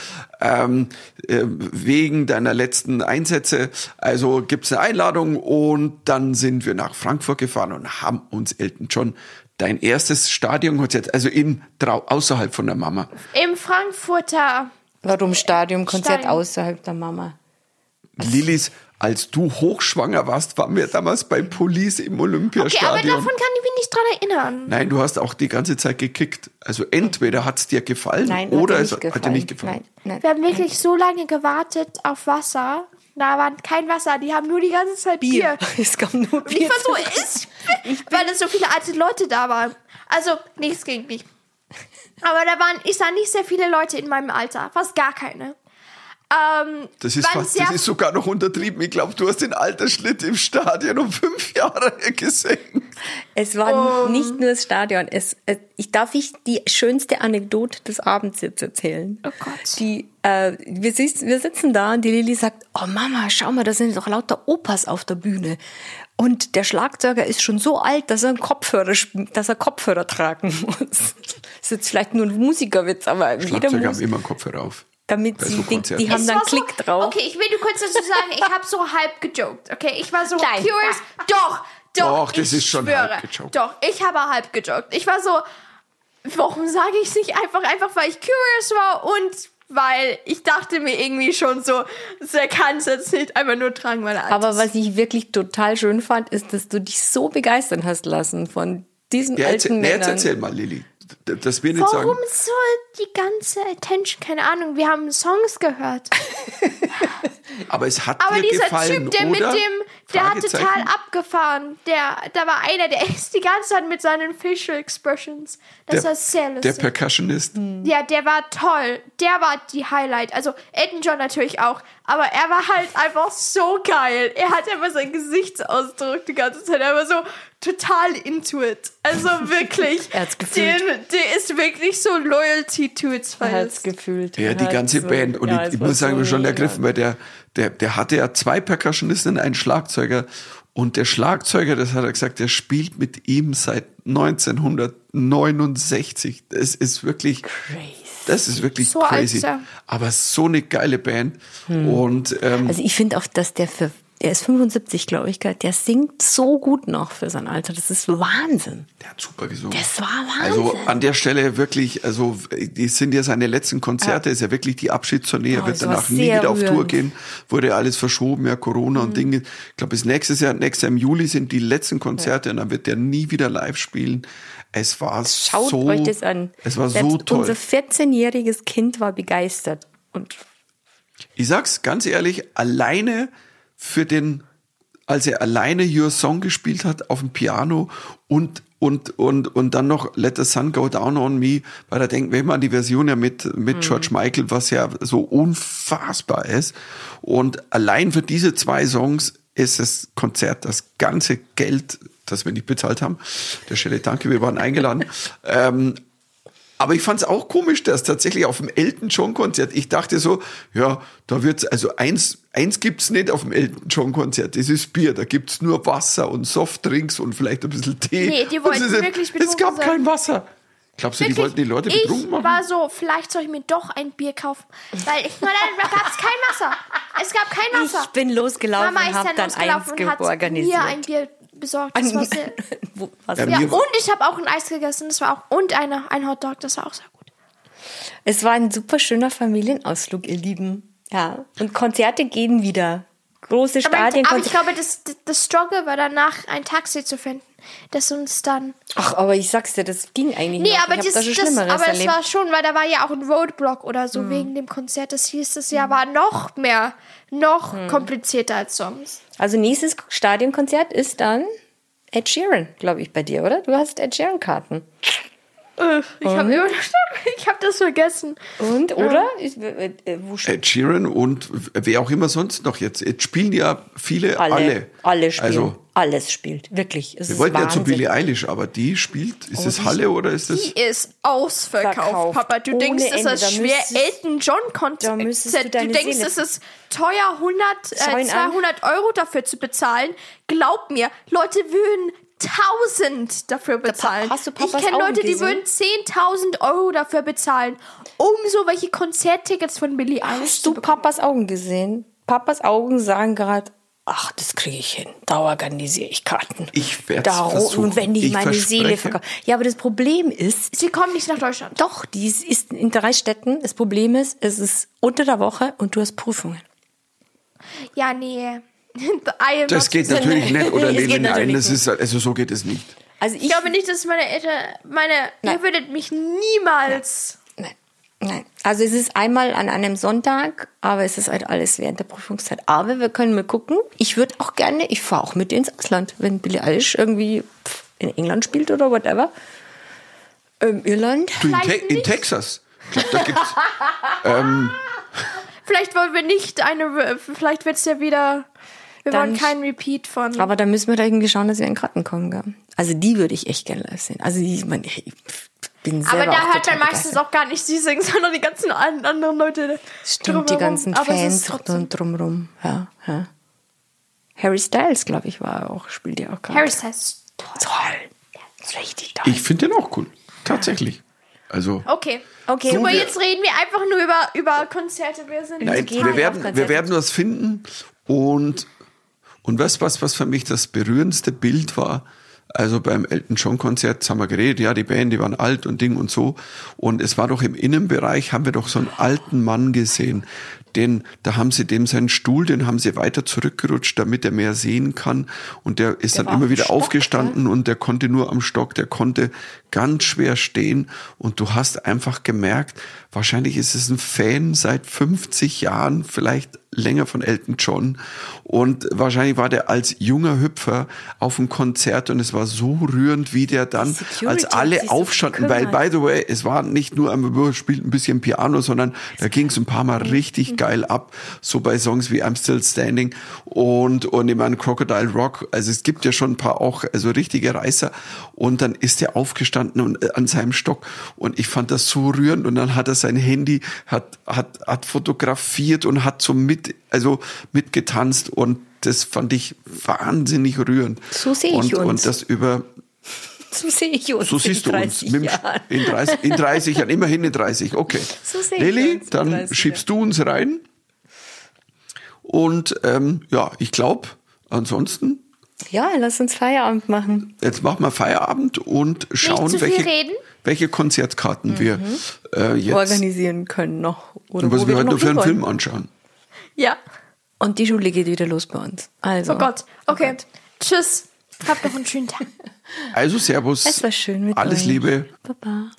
ähm, äh, wegen deiner letzten Einsätze, also gibt's eine Einladung und dann sind wir nach Frankfurt gefahren und haben uns Elton John dein erstes Stadionkonzert, also in drau außerhalb von der Mama. Im Frankfurter. warum Stadionkonzert Stadion. außerhalb der Mama? Lillis, als du hochschwanger warst, waren wir damals bei Police im Okay, aber Olympiastadion. davon kann ich mich nicht dran erinnern. Nein, du hast auch die ganze Zeit gekickt. Also entweder hat's dir gefallen Nein, oder hat es dir nicht hat dir nicht gefallen. Nein, nein. Wir haben wirklich so lange gewartet auf Wasser. Da war kein Wasser, die haben nur die ganze Zeit Bier. Es kam nur Und ich Bier. war so, ist, weil es so viele alte Leute da waren. Also, nichts gegen mich. Aber da waren, ich sah nicht sehr viele Leute in meinem Alter. Fast gar keine. Ähm, Das ist, fast, das ist sogar noch untertrieben. Ich glaube, du hast den Altersschnitt im Stadion um fünf Jahre gesehen. Es war nicht nur das Stadion. Es, es, ich darf ich die schönste Anekdote des Abends jetzt erzählen. Oh Gott. Die, äh, wir, sitzen, wir sitzen da und die Lilly sagt, oh Mama, schau mal, da sind doch lauter Opas auf der Bühne. Und der Schlagzeuger ist schon so alt, dass er einen Kopfhörer, dass er Kopfhörer tragen muss. Das ist jetzt vielleicht nur ein Musikerwitz, aber jeder Schlagzeuger muss, haben immer einen Kopfhörer auf. Damit sie, so die, haben Es dann so- Klick drauf. Okay, ich will nur kurz dazu sagen, ich habe so halb gejoked. Okay, ich war so Nein. curious. Doch, doch. Doch, das ich ist schon schwöre. halb gejoked. Doch, ich habe halb gejoked. Ich war so, warum sage ich es nicht einfach? Einfach, weil ich curious war und weil ich dachte mir irgendwie schon so, der kann es jetzt nicht einfach nur tragen, weil er alt Aber was ich wirklich total schön fand, ist, dass du dich so begeistern hast lassen von diesen Ja, erzähl, alten nee, jetzt Männern. erzähl mal, Lilly. D- Das wir nicht Warum sagen. so die ganze Attention? Keine Ahnung, wir haben Songs gehört. Aber es hat Aber dir dieser gefallen, Typ, der mit dem, der hat total abgefahren. Der, da war einer, der ist die ganze Zeit mit seinen Facial Expressions. Das der, war sehr der lustig. Percussionist. ja, der war toll. Der war die Highlight. Also Elton John natürlich auch. Aber er war halt einfach so geil. Er hat einfach seinen Gesichtsausdruck die ganze Zeit. Er war so total into it. Also wirklich. Er hat's gefühlt. Der ist wirklich so Loyalty to its Er hat's gefühlt. Ja, die ganze so- Band. Und ja, ich, ich muss sagen, wir schon ergriffen, weil der, der, der hatte ja zwei Percussionisten, einen Schlagzeuger. Und der Schlagzeuger, das hat er gesagt, der spielt mit ihm seit 1969. Das ist wirklich, Crazy. das ist wirklich So crazy. ist er. Aber so eine geile Band. Und ähm, Also ich finde auch, dass der für, der ist 75, glaube ich, der singt so gut noch für sein Alter. Das ist Wahnsinn. der hat super gesungen. Das war Also Wahnsinn. an der Stelle wirklich, also die sind ja seine letzten Konzerte, ist ja wirklich die Abschiedstournee, er Oh, wird das danach nie wieder auf Tour rührend. Mhm. gehen, wurde alles verschoben, ja Corona und Dinge. Ich glaube bis nächstes Jahr, nächstes Jahr im Juli sind die letzten Konzerte und dann wird der nie wieder live spielen. Es war Schaut so, euch das an. es war Selbst so toll. Unser 14-jähriges Kind war begeistert. Und Ich sag's ganz ehrlich, alleine für den, als er alleine Your Song gespielt hat auf dem Piano und und und und dann noch Let the Sun Go Down on Me, weil da denkt wenn man an die Version ja mit mit George Michael, was ja so unfassbar ist und allein für diese zwei Songs ist das Konzert, das ganze Geld, das wir nicht bezahlt haben. Der Stelle danke, wir waren eingeladen. ähm, aber ich fand es auch komisch, dass tatsächlich auf dem Elton John Konzert, ich dachte so, ja, da wird's also eins, eins gibt's nicht auf dem Elton John Konzert, das ist Bier, da gibt's nur Wasser und Softdrinks und vielleicht ein bisschen Tee. Nee, die wollten es ist- wirklich Es betrunken gab sein. kein Wasser. Glaubst du, die Wirklich, wollten die Leute ich betrunken machen? war so, vielleicht soll ich mir doch ein Bier kaufen. Weil ich, nein, da gab es kein Wasser. Es gab kein Wasser. Ich bin losgelaufen Mama und ist habe dann dann eins und hat organisiert. mir ein Bier besorgt. Das war sehr, Wo- was- Ja, ja, und ich habe auch ein Eis gegessen. Das war auch und eine, ein Hotdog. Das war auch sehr gut. Es war ein super schöner Familienausflug, ihr Lieben. Ja. Und Konzerte gehen wieder. Große Aber, Stadien. aber ich glaube, das, das Struggle war danach, ein Taxi zu finden, das uns dann. Ach, aber ich sag's dir, das ging eigentlich Nee, aber, ich das, da schon das, aber es erlebt. war schon, weil da war ja auch ein Roadblock oder so Hm. wegen dem Konzert. Das hieß es ja, war noch mehr, noch Hm. komplizierter als sonst. Also nächstes Stadionkonzert ist dann Ed Sheeran, glaube ich, bei dir, oder? Du hast Ed Sheeran-Karten. Äh, Ich habe ich hab das vergessen. Und, oder? Ist, äh, äh, wo sch- Ed Sheeran und wer auch immer sonst noch jetzt. Jetzt spielen ja viele alle. alle, alle, spielen. Also, Alles spielt, wirklich. Es wir ist wollten ja zu Wahnsinn. Billie Eilish, aber die spielt. Ist Oh, es Halle oder ist es. Die ist ausverkauft, Verkauft. Papa. Du Ohne denkst, es Ende. ist Da schwer. Elton John Konzert. du Du denkst, Seele- es ist teuer, 100, Schau äh, ihn an. 200 Euro dafür zu bezahlen. Glaub mir, Leute würden 1000 dafür bezahlen. hast du ich Papas kenne Augen Leute, die würden 10.000 Euro dafür bezahlen, um so welche Konzerttickets von Billie Eilish Hast zu du Papas Augen gesehen? Papas Augen sagen gerade, ach, das kriege ich hin. Da organisiere ich Karten. Ich werd's Da- versuchen. Und wenn die Ich meine verspreche. Seele verkaufen. Ja, aber das Problem ist, Sie kommen nicht nach Deutschland. doch, die ist- ist in drei Städten. Das Problem ist, es ist unter der Woche und du hast Prüfungen. Ja, nee. Das not- geht natürlich nicht. Oder Es geht lehnen ein. natürlich Das ist, also so geht es nicht. Also ich, Ich glaube nicht, dass meine Eltern, meine, Nein. ihr würdet mich niemals. Nein, nein. Also es ist einmal an einem Sonntag, aber es ist halt alles während der Prüfungszeit. Aber wir können mal gucken. Ich würde auch gerne, ich fahre auch mit ins Ausland, wenn Billie Eilish irgendwie in England spielt oder whatever. Ähm, Irland. Du, in, Te in nicht. Texas. Ich glaub, da gibt's, Vielleicht wollen wir nicht eine, vielleicht wird's ja wieder, wir Dann- wollen keinen Repeat von. Aber da müssen wir da irgendwie schauen, dass wir in Karten kommen. Gell? Also die würde ich echt gerne live sehen. Also die, ich meine, ich bin selber Aber da hört man meistens begeistert. auch gar nicht sie singen, sondern die ganzen an- anderen Leute. Stimmt, die ganzen Aber ist Fans und drumrum. Ja, ja. Harry Styles, glaube ich, war auch, spielt ja auch Karten. Harry Styles. Toll. Toll. Richtig toll. ich finde den auch cool. Tatsächlich. Also. Okay. Okay, Super, wir- jetzt reden wir einfach nur über, über Konzerte. Wir sind Nein, wir werden, Konzerte. wir werden was finden. Und, und weißt du was, was für mich das berührendste Bild war? Also beim Elton John Konzert haben wir geredet, ja, die Band, die waren alt und Ding und so. Und es war doch im Innenbereich, haben wir doch so einen alten Mann gesehen. Den, da haben sie dem seinen Stuhl, den haben sie weiter zurückgerutscht, damit er mehr sehen kann. Und der ist Der dann immer wieder Stock, aufgestanden und der konnte nur am Stock, der konnte ganz schwer stehen. Und du hast einfach gemerkt, wahrscheinlich ist es ein Fan seit 50 Jahren, vielleicht länger von Elton John. Und wahrscheinlich war der als junger Hüpfer auf dem Konzert und es war so rührend, wie der dann, Security als alle sich so aufstanden, weil, by the way, es war nicht nur Über spielt ein bisschen Piano, sondern da ging es ein paar Mal richtig geil ab. So bei Songs wie I'm Still Standing und, und ich meine Crocodile Rock. Also es gibt ja schon ein paar auch, also richtige Reißer. Und dann ist er aufgestanden und äh, an seinem Stock. Und ich fand das so rührend. Und dann hat er sein Handy, hat, hat, hat fotografiert und hat so mit, also mitgetanzt. Und das fand ich wahnsinnig rührend. So sehe ich und, uns. Und das über, So sehe ich uns so in siehst du uns. 30 Mit dem- Jahren. in, 30, in 30 Jahren, immerhin in 30, okay. So sehe ich Lilly, uns in dann 30 schiebst du uns rein. Und ähm, ja, ich glaube, ansonsten, Ja, lass uns Feierabend machen. jetzt machen wir Feierabend und schauen, zu viel welche, reden? welche Konzertkarten wir äh, jetzt Organisieren können noch. Oder und was wir heute noch für einen hinwollen. Film anschauen. Ja. Und die Schule geht wieder los bei uns. Also. Oh Gott. Okay. Tschüss. Habt noch einen schönen Tag. Also Servus. Es war schön mit Alles euch. Liebe. Baba.